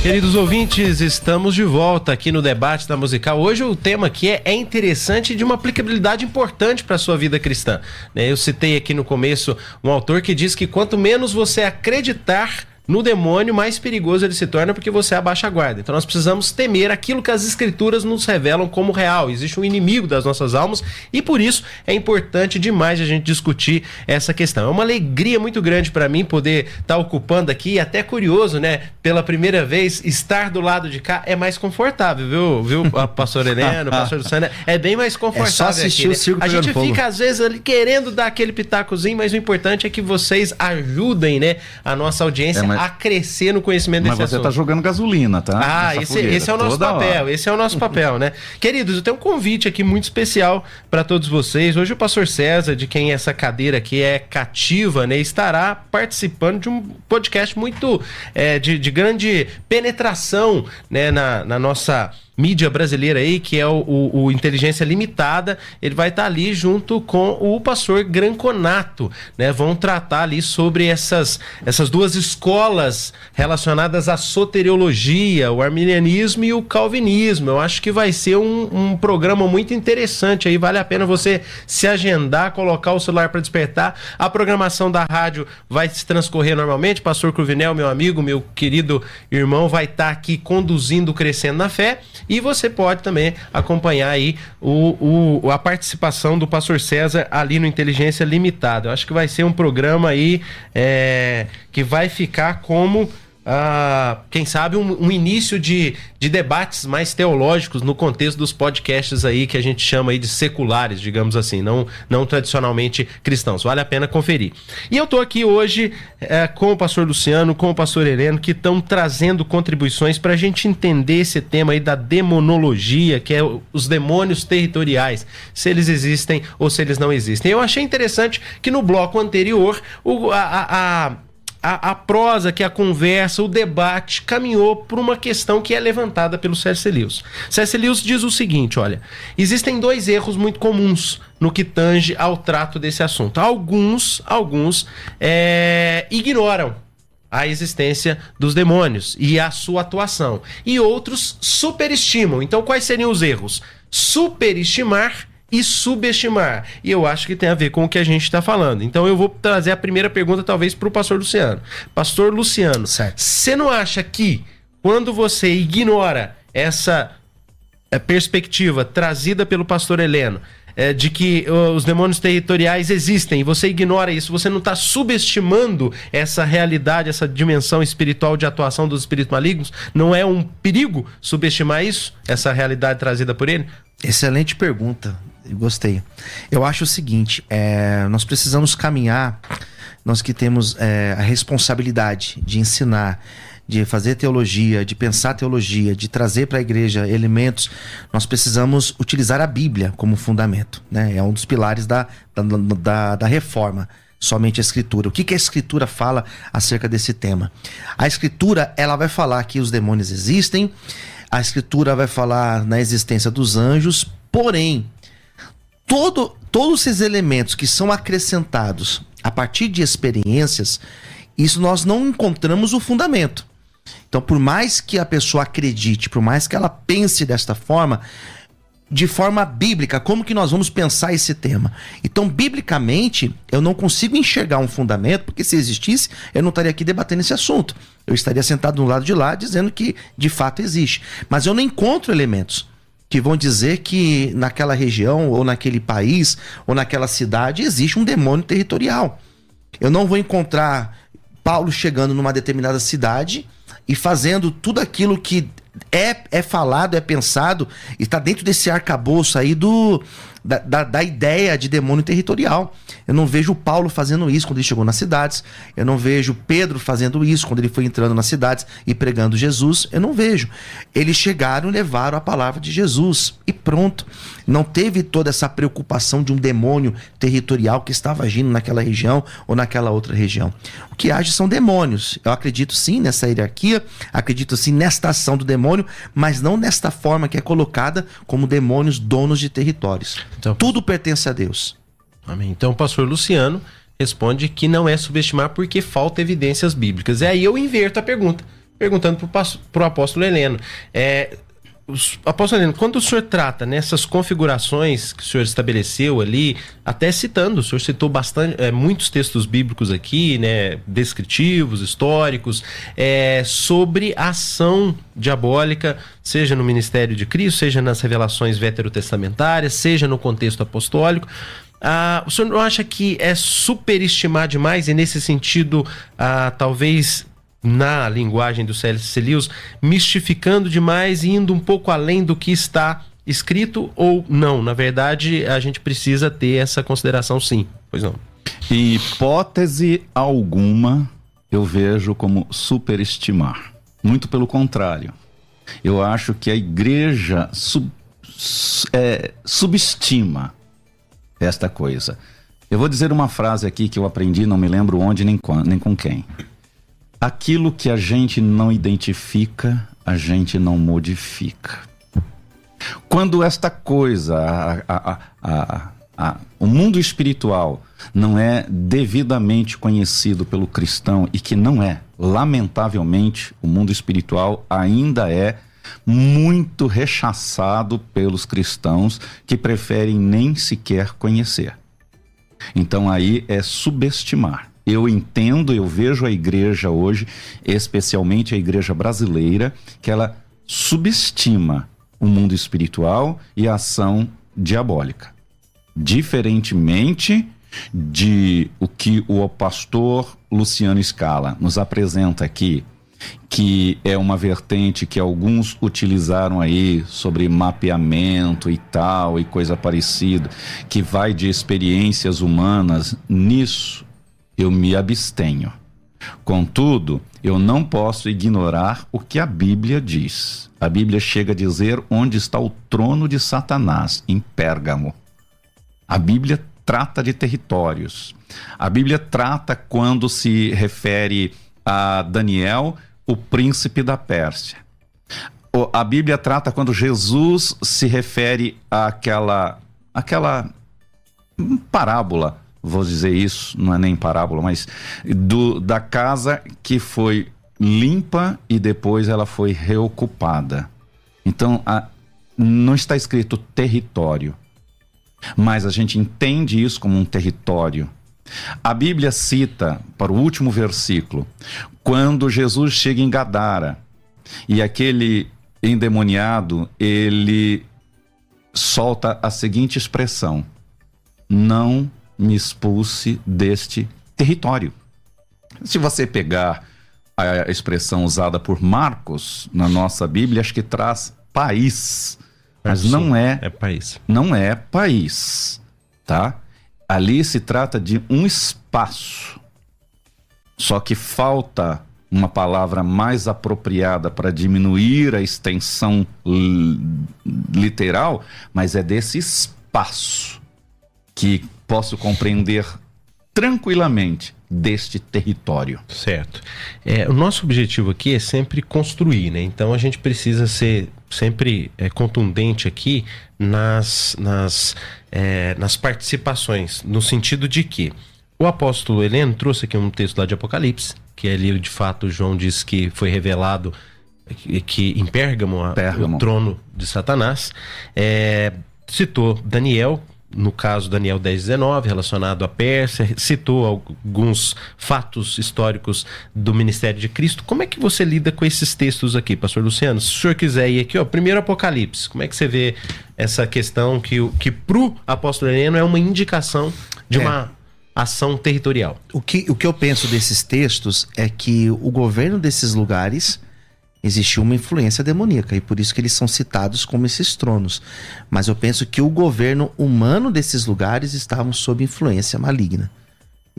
Queridos ouvintes, estamos de volta aqui no debate da musical. Hoje o tema aqui é, é interessante de uma aplicabilidade importante para a sua vida cristã. Né? Eu citei aqui no começo um autor que diz que quanto menos você acreditar no demônio, mais perigoso ele se torna porque você abaixa a guarda. Então nós precisamos temer aquilo que as escrituras nos revelam como real. Existe um inimigo das nossas almas e por isso é importante demais a gente discutir essa questão. É uma alegria muito grande para mim poder estar tá ocupando aqui, até curioso, né? Pela primeira vez, estar do lado de cá é mais confortável, viu, viu, pastor Heleno, pastor Luciana? É bem mais confortável. É só assistir aqui, né? o circo A gente fica, às vezes, ali querendo dar aquele pitacozinho, mas o importante é que vocês ajudem, né, a nossa audiência É, a crescer no conhecimento Mas desse você assunto. tá jogando gasolina, tá? Ah, esse, fogueira, esse é o nosso toda papel, hora. esse é o nosso papel, né? Queridos, eu tenho um convite aqui muito especial para todos vocês. Hoje o pastor César, de quem essa cadeira aqui é cativa, né, estará participando de um podcast muito é, de, de grande penetração, né, na, na nossa mídia brasileira aí, que é o, o- o Inteligência Limitada, ele vai estar ali junto com o pastor Granconato, né? Vão tratar ali sobre essas, essas duas escolas relacionadas à soteriologia, o arminianismo e o calvinismo. Eu acho que vai ser um, um programa muito interessante aí, vale a pena você se agendar, colocar o celular para despertar. A programação da rádio vai se transcorrer normalmente, pastor Cruvinel, meu amigo, meu querido irmão, vai estar aqui conduzindo Crescendo na Fé e você pode também acompanhar aí o, o- a participação do pastor César ali no Inteligência Limitada. Eu acho que vai ser um programa aí é, que vai ficar como. Ah, quem sabe um, um início de, de debates mais teológicos no contexto dos podcasts aí que a gente chama aí de seculares, digamos assim, não, não tradicionalmente cristãos. Vale a pena conferir. E eu tô aqui hoje eh, com o pastor Luciano, com o pastor Heleno, que estão trazendo contribuições para a gente entender esse tema aí da demonologia, que é os demônios territoriais, se eles existem ou se eles não existem. Eu achei interessante que no bloco anterior o, a- a- a a, prosa, que a conversa, o debate caminhou por uma questão que é levantada pelo C.S. Lewis. Lewis diz o seguinte: olha, existem dois erros muito comuns no que tange ao trato desse assunto. Alguns, alguns é, ignoram a existência dos demônios e a sua atuação. E outros superestimam. Então, quais seriam os erros? Superestimar e subestimar. E eu acho que tem a ver com o que a gente está falando. Então eu vou trazer a primeira pergunta, talvez, para o pastor Luciano. Pastor Luciano, você não acha que quando você ignora essa é, perspectiva trazida pelo pastor Heleno é, de que os demônios territoriais existem e você ignora isso, você não está subestimando essa realidade, essa dimensão espiritual de atuação dos espíritos malignos? Não é um perigo subestimar isso, essa realidade trazida por ele? Excelente pergunta. Gostei. Eu acho o seguinte: é, nós precisamos caminhar, nós que temos é, a responsabilidade de ensinar, de fazer teologia, de pensar teologia, de trazer para a igreja elementos, nós precisamos utilizar a Bíblia como fundamento. Né? É um dos pilares da, da, da, da reforma. Somente a escritura. O que, que a escritura fala acerca desse tema? A escritura ela vai falar que os demônios existem, a escritura vai falar na existência dos anjos, porém, todo, todos esses elementos que são acrescentados a partir de experiências, isso nós não encontramos o fundamento. Então, por mais que a pessoa acredite, por mais que ela pense desta forma, de forma bíblica, como que nós vamos pensar esse tema? Então, biblicamente, eu não consigo enxergar um fundamento, porque se existisse, eu não estaria aqui debatendo esse assunto. Eu estaria sentado no lado de lá dizendo que de fato existe. Mas eu não encontro elementos que vão dizer que naquela região, ou naquele país, ou naquela cidade existe um demônio territorial. Eu não vou encontrar Paulo chegando numa determinada cidade e fazendo tudo aquilo que é, é falado, é pensado, e está dentro desse arcabouço aí do, da, da, da ideia de demônio territorial. Eu não vejo Paulo fazendo isso quando ele chegou nas cidades. Eu não vejo Pedro fazendo isso quando ele foi entrando nas cidades e pregando Jesus. Eu não vejo. Eles chegaram e levaram a palavra de Jesus e pronto. Não teve toda essa preocupação de um demônio territorial que estava agindo naquela região ou naquela outra região. O que age são demônios. Eu acredito sim nessa hierarquia, acredito sim nesta ação do demônio, mas não nesta forma que é colocada como demônios donos de territórios. Então- Tudo pertence a Deus. Amém. Então o pastor Luciano responde que não é subestimar porque falta evidências bíblicas. E aí eu inverto a pergunta, perguntando para o apóstolo Heleno. É, apóstolo Heleno, quando o senhor trata nessas configurações que o senhor estabeleceu ali, até citando, o senhor citou bastante, é, muitos textos bíblicos aqui, né, descritivos, históricos, é, sobre a ação diabólica, seja no ministério de Cristo, seja nas revelações veterotestamentárias, seja no contexto apostólico. Ah, o senhor não acha que é superestimar demais e nesse sentido, ah, talvez na linguagem do C.S. Lewis, mistificando demais e indo um pouco além do que está escrito ou não? Na verdade, a gente precisa ter essa consideração sim. Pois não. Em hipótese alguma, eu vejo como superestimar. Muito pelo contrário. Eu acho que a igreja sub- é, subestima esta coisa. Eu vou dizer uma frase aqui que eu aprendi, não me lembro onde nem, quan- nem com quem. Aquilo que a gente não identifica, a gente não modifica. Quando esta coisa, a- a- a- o mundo espiritual, não é devidamente conhecido pelo cristão e que não é, lamentavelmente, o mundo espiritual ainda é muito rechaçado pelos cristãos que preferem nem sequer conhecer. Então aí é subestimar. Eu entendo, eu vejo a igreja hoje, especialmente a igreja brasileira, que ela subestima o mundo espiritual e a ação diabólica. Diferentemente de o que o pastor Luciano Scala nos apresenta aqui, que é uma vertente que alguns utilizaram aí sobre mapeamento e tal e coisa parecida, que vai de experiências humanas, nisso eu me abstenho. Contudo, eu não posso ignorar o que a Bíblia diz. A Bíblia chega a dizer onde está o trono de Satanás, em Pérgamo. A Bíblia trata de territórios. A Bíblia trata quando se refere a Daniel, o príncipe da Pérsia. A Bíblia trata quando Jesus se refere àquela, àquela parábola, vou dizer isso, não é nem parábola, mas do, da casa que foi limpa e depois ela foi reocupada. Então, a- não está escrito território, mas a gente entende isso como um território. A Bíblia cita, para o último versículo, quando Jesus chega em Gadara e aquele endemoniado, ele solta a seguinte expressão: Não me expulse deste território. Se você pegar a expressão usada por Marcos na nossa Bíblia, acho que traz país, mas Sim, não é É país. não é país, tá? Ali se trata de um espaço. Só que falta uma palavra mais apropriada para diminuir a extensão literal, mas é desse espaço que posso compreender tranquilamente deste território. Certo. É, o nosso objetivo aqui é sempre construir, né? Então a gente precisa ser sempre é, contundente aqui nas, nas, é, nas participações, no sentido de que o apóstolo Heleno trouxe aqui um texto lá de Apocalipse, que ali de fato João diz que foi revelado que, que em Pérgamo, a- Pérgamo. o trono de Satanás. É, citou Daniel, no caso Daniel 10, 19, relacionado à Pérsia, citou alguns fatos históricos do ministério de Cristo. Como é que você lida com esses textos aqui, pastor Luciano? Se o senhor quiser ir aqui, ó, primeiro Apocalipse, como é que você vê essa questão que, o- que pro apóstolo Heleno é uma indicação de É. uma ação territorial? O que, o que eu penso desses textos é que o governo desses lugares existiu uma influência demoníaca e por isso que eles são citados como esses tronos. Mas eu penso que o governo humano desses lugares estavam sob influência maligna.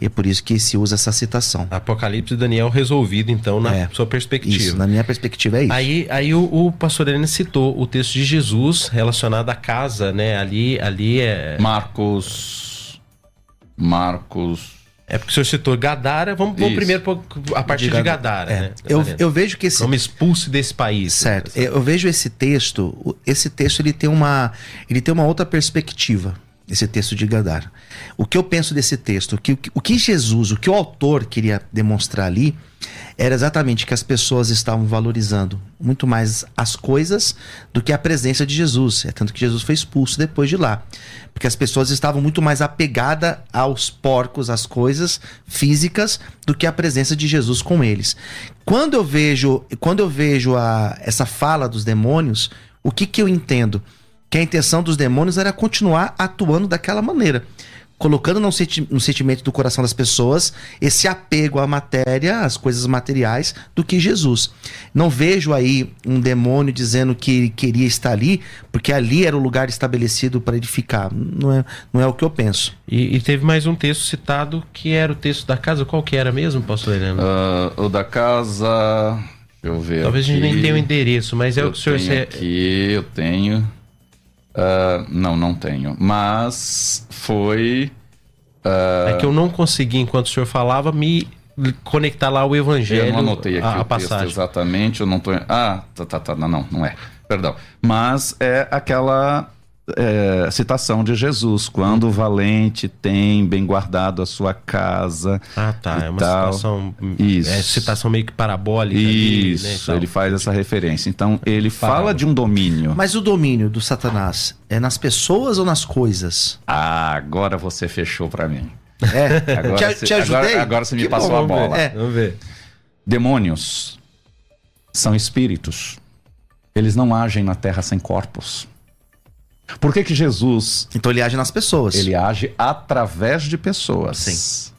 E é por isso que se usa essa citação. Apocalipse e Daniel resolvido, então, na É, sua perspectiva. Isso, na minha perspectiva é isso. Aí, aí o, o pastor Helena citou o texto de Jesus relacionado à casa, né? Ali, ali é. Marcos. Marcos. É porque o senhor citou Gadara, vamos, vamos primeiro a partir de, De Gadara, É, né? eu, Gadara. eu vejo que esse, Não me expulse desse país. Certo. Eu eu vejo esse texto, esse texto ele tem uma, ele tem uma outra perspectiva. esse texto de Gadara. O que eu penso desse texto? O que, o que Jesus, o que o autor queria demonstrar ali, era exatamente que as pessoas estavam valorizando muito mais as coisas do que a presença de Jesus. É tanto que Jesus foi expulso depois de lá. Porque as pessoas estavam muito mais apegadas aos porcos, às coisas físicas, do que a presença de Jesus com eles. Quando eu vejo, quando eu vejo a, essa fala dos demônios, o que, que eu entendo? Que a intenção dos demônios era continuar atuando daquela maneira colocando no, senti no sentimento do coração das pessoas esse apego à matéria, às coisas materiais, do que Jesus. Não vejo aí um demônio dizendo que queria estar ali, porque ali era o lugar estabelecido para edificar. Não é, não é o que eu penso. E, e, teve mais um texto citado que era o texto da casa. Qual que era mesmo, pastor Helena? Uh, o da casa. Deixa eu ver. Talvez aqui. a gente nem tenha o endereço, mas é eu o que o senhor. Tenho aqui, eu tenho. Uh, não, não tenho. Mas foi. Uh... É que eu não consegui, enquanto o senhor falava, me conectar lá o evangelho. Eu não anotei aqui a, o passagem. exatamente, eu não tô. Ah, tá, tá, tá. Não, não é. Perdão. Mas é aquela é, citação de Jesus, quando o valente tem bem guardado a sua casa. Ah, tá. É uma tal. citação. Isso. É citação meio que parabólica. Isso, ali, né, ele faz essa referência. Então, ele Parábola. fala de um domínio. Mas o domínio do Satanás é nas pessoas ou nas coisas? Ah, agora você fechou para mim. É, agora te, te ajudei? Agora, agora você me que passou bom, a bola. Ver. É. Vamos ver. Demônios são espíritos. Eles não agem na terra sem corpos. Por que que Jesus... Então ele age nas pessoas. Ele age através de pessoas. Sim.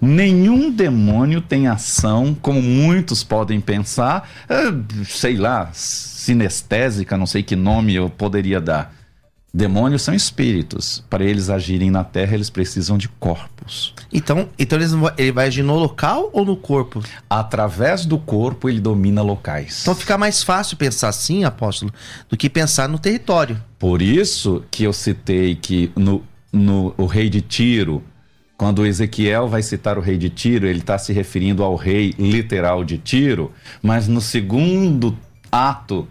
Nenhum demônio tem ação, como muitos podem pensar, sei lá, sinestésica, não sei que nome eu poderia dar. Demônios são espíritos. Para eles agirem na Terra, eles precisam de corpos. Então, então ele vai agir no local ou no corpo? Através do corpo, ele domina locais. Então fica mais fácil pensar assim, apóstolo, do que pensar no território. Por isso que eu citei que no, no o rei de Tiro, quando Ezequiel vai citar o rei de Tiro, ele está se referindo ao rei literal de Tiro, mas no segundo ato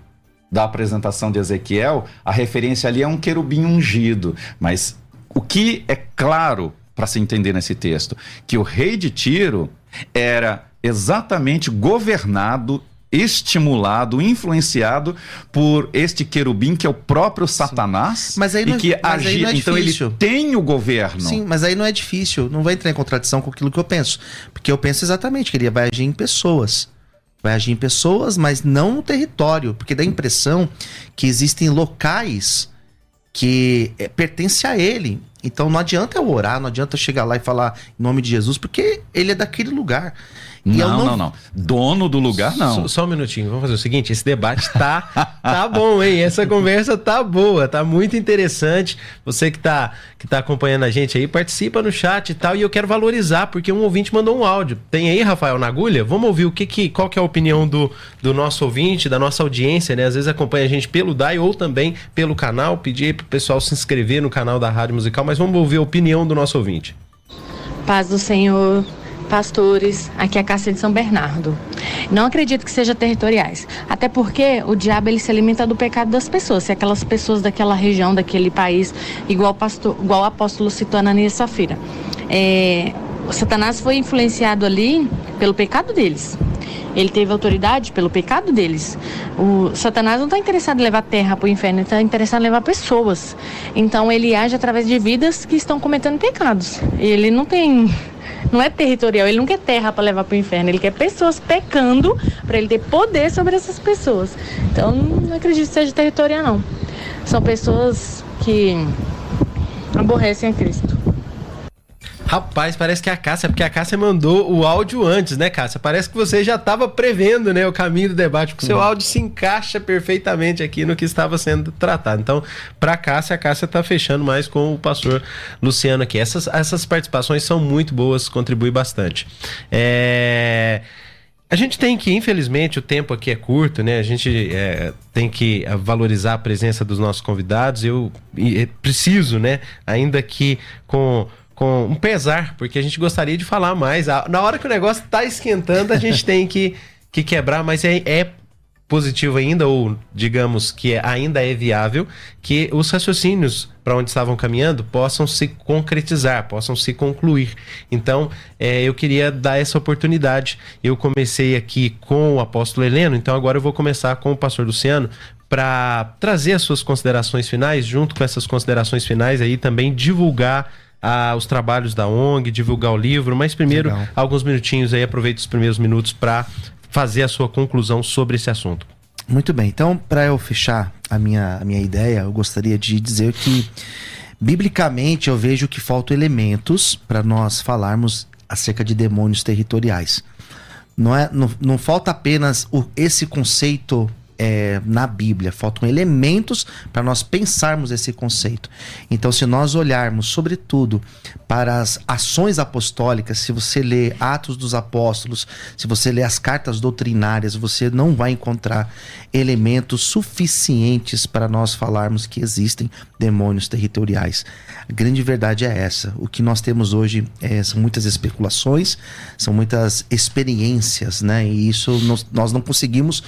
da apresentação de Ezequiel, a referência ali é um querubim ungido. Mas o que é claro para se entender nesse texto? Que o rei de Tiro era exatamente governado estimulado, influenciado por este querubim que é o próprio Satanás mas aí não, e que mas aí não é então ele tem o governo. Sim, mas aí não é difícil, não vai entrar em contradição com aquilo que eu penso, porque eu penso exatamente que ele vai agir em pessoas. Vai agir em pessoas, mas não no território, porque dá a impressão que existem locais que é, pertencem a ele. Então não adianta eu orar, não adianta eu chegar lá e falar em nome de Jesus, porque ele é daquele lugar. Não, não, não, não, Dono do lugar, não. Só, só, um minutinho, vamos fazer o seguinte: esse debate tá, tá bom, hein? Essa conversa tá boa, tá muito interessante. Você que tá, que tá acompanhando a gente aí, participa no chat e tal. E eu quero valorizar, porque um ouvinte mandou um áudio. Tem aí, Rafael, na agulha? Vamos ouvir o que, que qual que é a opinião do, do nosso ouvinte, da nossa audiência, né? Às vezes acompanha a gente pelo DAI ou também pelo canal. Pedir aí pro pessoal se inscrever no canal da Rádio Musical, mas vamos ouvir a opinião do nosso ouvinte. Paz do Senhor pastores, aqui é a Cássia de São Bernardo. Não acredito que seja territoriais, até porque o diabo ele se alimenta do pecado das pessoas, se aquelas pessoas daquela região, daquele país, igual, pastor, igual o apóstolo citou Ananias Safira. É, o Satanás foi influenciado ali pelo pecado deles. Ele teve autoridade pelo pecado deles. O Satanás não está interessado em levar terra para o inferno, ele está interessado em levar pessoas. Então ele age através de vidas que estão cometendo pecados. Ele não tem não é territorial, ele não quer terra para levar para o inferno, ele quer pessoas pecando para ele ter poder sobre essas pessoas. Então, não acredito que seja territorial, não. São pessoas que aborrecem a Cristo. Rapaz, parece que é a Cássia, porque a Cássia mandou o áudio antes, né, Cássia? Parece que você já estava prevendo, né, o caminho do debate, porque o seu uhum. áudio se encaixa perfeitamente aqui no que estava sendo tratado. Então, para a Cássia, a Cássia está fechando mais com o pastor Luciano aqui. Essas, essas participações são muito boas, contribuem bastante. É... A gente tem que, infelizmente, o tempo aqui é curto, né? A gente é, tem que valorizar a presença dos nossos convidados. Eu preciso, né? Ainda que com com um pesar, porque a gente gostaria de falar mais. Na hora que o negócio tá esquentando, a gente tem que, que quebrar, mas é, é positivo ainda, ou digamos que ainda é viável, que os raciocínios para onde estavam caminhando possam se concretizar, possam se concluir. Então, é, eu queria dar essa oportunidade. Eu comecei aqui com o apóstolo Heleno, então agora eu vou começar com o pastor Luciano para trazer as suas considerações finais, junto com essas considerações finais aí também divulgar ah, os trabalhos da ONG, divulgar o livro, mas primeiro, Legal. alguns minutinhos aí, aproveite os primeiros minutos para fazer a sua conclusão sobre esse assunto. Muito bem, então, para eu fechar a minha, a minha ideia, eu gostaria de dizer que, biblicamente, eu vejo que faltam elementos para nós falarmos acerca de demônios territoriais. Não, é, não, não falta apenas o, esse conceito é, na Bíblia, faltam elementos para nós pensarmos esse conceito. Então, se nós olharmos, sobretudo, para as ações apostólicas, se você lê Atos dos Apóstolos, se você lê as cartas doutrinárias, você não vai encontrar elementos suficientes para nós falarmos que existem demônios territoriais. A grande verdade é essa. O que nós temos hoje é, são muitas especulações, são muitas experiências, né? E isso nós, nós não conseguimos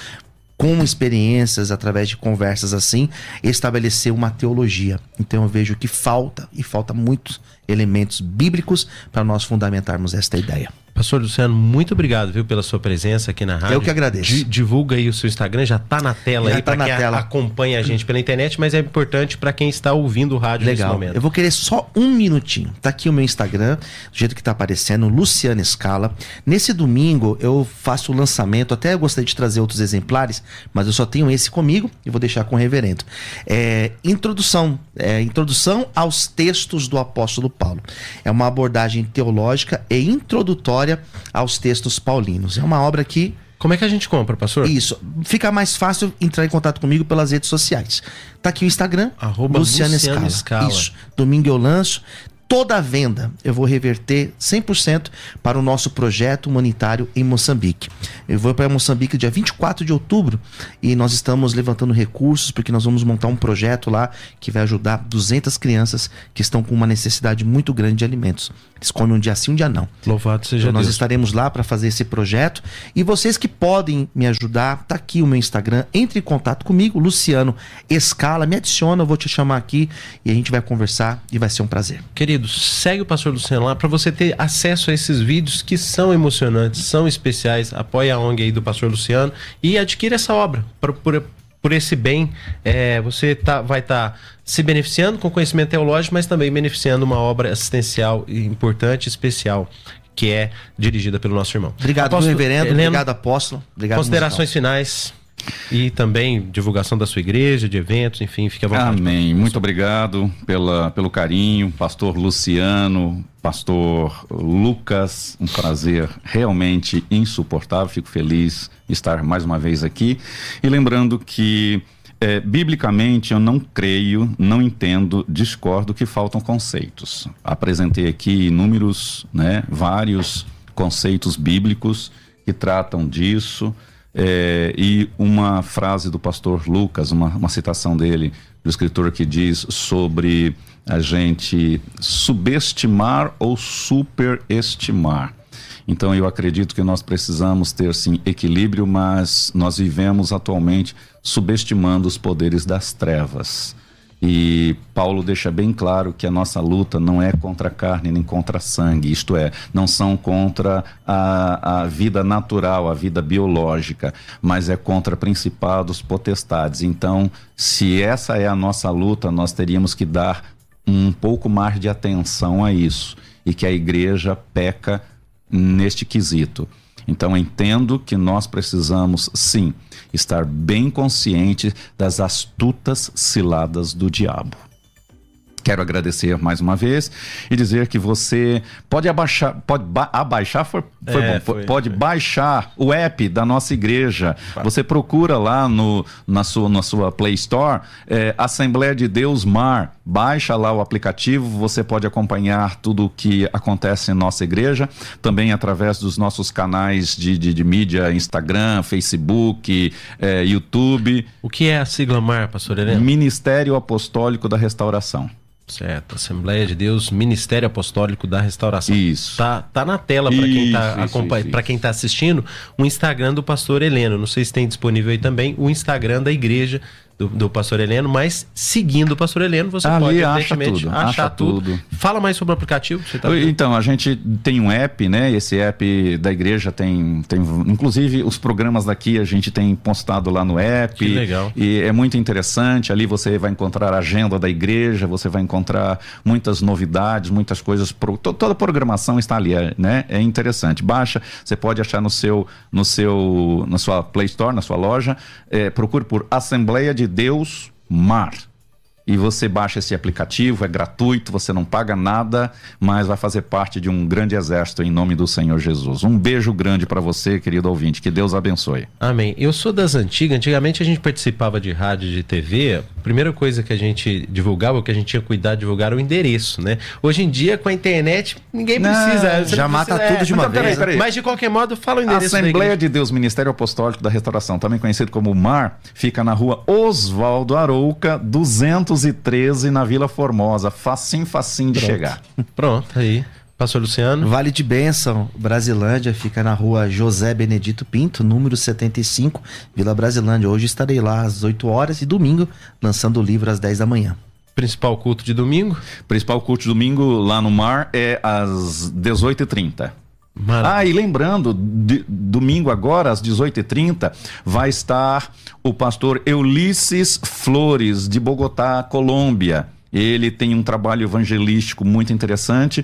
com experiências, através de conversas assim, estabelecer uma teologia. Então eu vejo que falta, e falta muitos elementos bíblicos para nós fundamentarmos esta ideia. Pastor Luciano, muito obrigado, viu, pela sua presença aqui na rádio. Eu que agradeço. Di- divulga aí o seu Instagram, já tá na tela Já aí tá para quem tela. acompanha a gente pela internet, mas é importante para quem está ouvindo o rádio nesse Legal. momento. Eu vou querer só um minutinho. Tá aqui o meu Instagram, do jeito que tá aparecendo, Luciano Escala. Nesse domingo eu faço o lançamento, até eu gostaria de trazer outros exemplares, mas eu só tenho esse comigo e vou deixar com o reverendo. É, introdução, é, introdução aos textos do apóstolo Paulo. É uma abordagem teológica e introdutória aos textos paulinos. É uma obra que Como é que a gente compra, pastor? isso. Fica mais fácil entrar em contato comigo pelas redes sociais. Tá aqui o Instagram, Arroba Luciano, Luciano Escala. Escala. Isso. Domingo eu lanço. Toda a venda eu vou reverter 100% para o nosso projeto humanitário em Moçambique. Eu vou para Moçambique dia 24 de outubro e nós estamos levantando recursos porque nós vamos montar um projeto lá que vai ajudar 200 crianças que estão com uma necessidade muito grande de alimentos. Eles comem um dia sim, um dia não. Louvado seja Então nós Deus. estaremos lá para fazer esse projeto. E vocês que podem me ajudar, tá aqui o meu Instagram. Entre em contato comigo, Luciano Escala. Me adiciona, eu vou te chamar aqui e a gente vai conversar e vai ser um prazer. Querido, segue o pastor Luciano lá para você ter acesso a esses vídeos que são emocionantes, são especiais. Apoie a ONG aí do pastor Luciano e adquira essa obra por, por, por esse bem. É, você tá, vai estar se beneficiando com conhecimento teológico, mas também beneficiando uma obra assistencial importante, especial, que é dirigida pelo nosso irmão. Obrigado, Apóstolo reverendo. Heleno, Obrigado, apóstolo. Obrigado, Considerações finais e também divulgação da sua igreja, de eventos, enfim, fique à vontade. Amém. Muito obrigado pela, pelo carinho, pastor Luciano, pastor Lucas. Um prazer realmente insuportável. Fico feliz estar mais uma vez aqui. E lembrando que, eh, biblicamente, eu não creio, não entendo, discordo que faltam conceitos. Apresentei aqui inúmeros, né, vários conceitos bíblicos que tratam disso. É, e uma frase do pastor Lucas, uma, uma citação dele, do escritor que diz sobre a gente subestimar ou superestimar. Então eu acredito que nós precisamos ter sim equilíbrio, mas nós vivemos atualmente subestimando os poderes das trevas. E Paulo deixa bem claro que a nossa luta não é contra a carne nem contra sangue, isto é, não são contra a, a vida natural, a vida biológica, mas é contra principados, potestades. Então, se essa é a nossa luta, nós teríamos que dar um pouco mais de atenção a isso e que a igreja peca neste quesito. Então entendo que nós precisamos sim estar bem conscientes das astutas ciladas do diabo. Quero agradecer mais uma vez e dizer que você pode abaixar, pode ba abaixar, foi, foi É, bom, foi, pode foi. baixar o app da nossa igreja. Você procura lá no, na, sua, na sua Play Store, é, Assembleia de Deus Mar. Baixa lá o aplicativo, você pode acompanhar tudo o que acontece em nossa igreja, também através dos nossos canais de, de, de mídia, Instagram, Facebook, é, YouTube, O que é a sigla MAR, pastor Heleno? Ministério Apostólico da Restauração. Certo, Assembleia de Deus, Ministério Apostólico da Restauração. Isso. Tá, tá na tela para quem tá acompanha, isso, para quem tá assistindo, o Instagram do pastor Heleno. Não sei se tem disponível aí também o Instagram da igreja do, do pastor Heleno, mas seguindo o pastor Heleno, você Ali pode acha tudo, achar acha tudo. tudo. Fala mais sobre o aplicativo. que Você tá Então, a gente tem um app, né? Esse app da igreja tem, tem. Inclusive, os programas daqui a gente tem postado lá no app. Que legal. E é muito interessante. Ali você vai encontrar a agenda da igreja, você vai encontrar muitas novidades, muitas coisas. Pro, to- toda a programação está ali, é, né? É interessante. Baixa, você pode achar no seu, no seu, na sua Play Store, na sua loja. É, procure por Assembleia de Deus Mar. E você baixa esse aplicativo, é gratuito, você não paga nada, mas vai fazer parte de um grande exército em nome do Senhor Jesus. Um beijo grande para você, querido ouvinte. Que Deus abençoe. Amém. Eu sou das antigas. Antigamente a gente participava de rádio e de TV. A primeira coisa que a gente divulgava, que a gente tinha cuidado de divulgar era o endereço, né? Hoje em dia, com a internet, ninguém Não, precisa. já não mata precisa- tudo de uma Então, vez, né? peraí. Mas de qualquer modo, fala o endereço Assembleia de Deus, Ministério Apostólico da Restauração, também conhecido como MAR, fica na rua Oswaldo Arouca, 213, na Vila Formosa. Facinho, facinho de chegar. Pronto, aí. Pastor Luciano. Vale de Bênção, Brasilândia, fica na rua José Benedito Pinto, número 75, Vila Brasilândia. Hoje estarei lá às 8 horas e domingo lançando o livro às 10 da manhã. Principal culto de domingo. Principal culto de domingo lá no Mar é às 18h30. Maravilha. Ah, e lembrando, de- domingo agora, às 18h30, vai estar o pastor Ulisses Flores, de Bogotá, Colômbia. Ele tem um trabalho evangelístico muito interessante.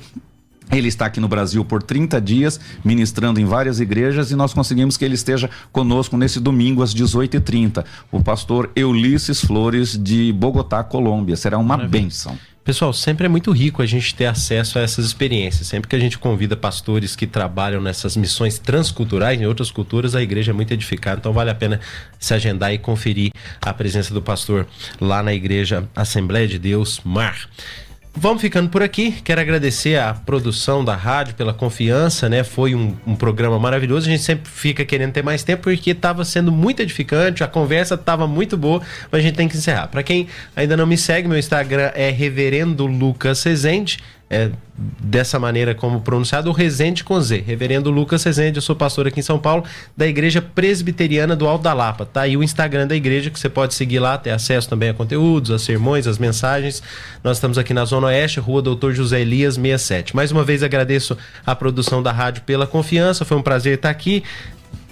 Ele está aqui no Brasil por 30 dias, ministrando em várias igrejas, e nós conseguimos que ele esteja conosco nesse domingo às 18h30. O pastor Ulisses Flores, de Bogotá, Colômbia. Será uma bênção. Pessoal, sempre é muito rico a gente ter acesso a essas experiências. Sempre que a gente convida pastores que trabalham nessas missões transculturais em outras culturas, a igreja é muito edificada. Então vale a pena se agendar e conferir a presença do pastor lá na igreja Assembleia de Deus Mar. Vamos ficando por aqui. Quero agradecer a produção da rádio pela confiança, né? Foi um, um programa maravilhoso. A gente sempre fica querendo ter mais tempo porque estava sendo muito edificante, a conversa estava muito boa, mas a gente tem que encerrar. Para quem ainda não me segue, meu Instagram é Reverendo Lucas Rezende. É dessa maneira como pronunciado, o Rezende com Z. Reverendo Lucas Rezende, eu sou pastor aqui em São Paulo, da Igreja Presbiteriana do Alto da Lapa. Tá aí o Instagram da igreja que você pode seguir lá, ter acesso também a conteúdos, a sermões, as mensagens. Nós estamos aqui na Zona Oeste, Rua Doutor José Elias 67. Mais uma vez agradeço a produção da rádio pela confiança, foi um prazer estar aqui.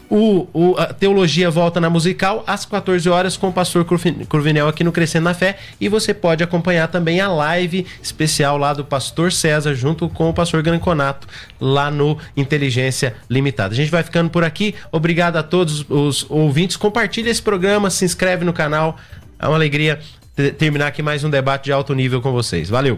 O, o- a teologia volta na musical às 14 horas com o pastor Curvin- Curvinel aqui no Crescendo na Fé. E você pode acompanhar também a live especial lá do pastor César junto com o pastor Granconato lá no Inteligência Limitada. A gente vai ficando por aqui. Obrigado a todos os ouvintes. Compartilhe esse programa, se inscreve no canal. É uma alegria te- terminar aqui mais um debate de alto nível com vocês. Valeu!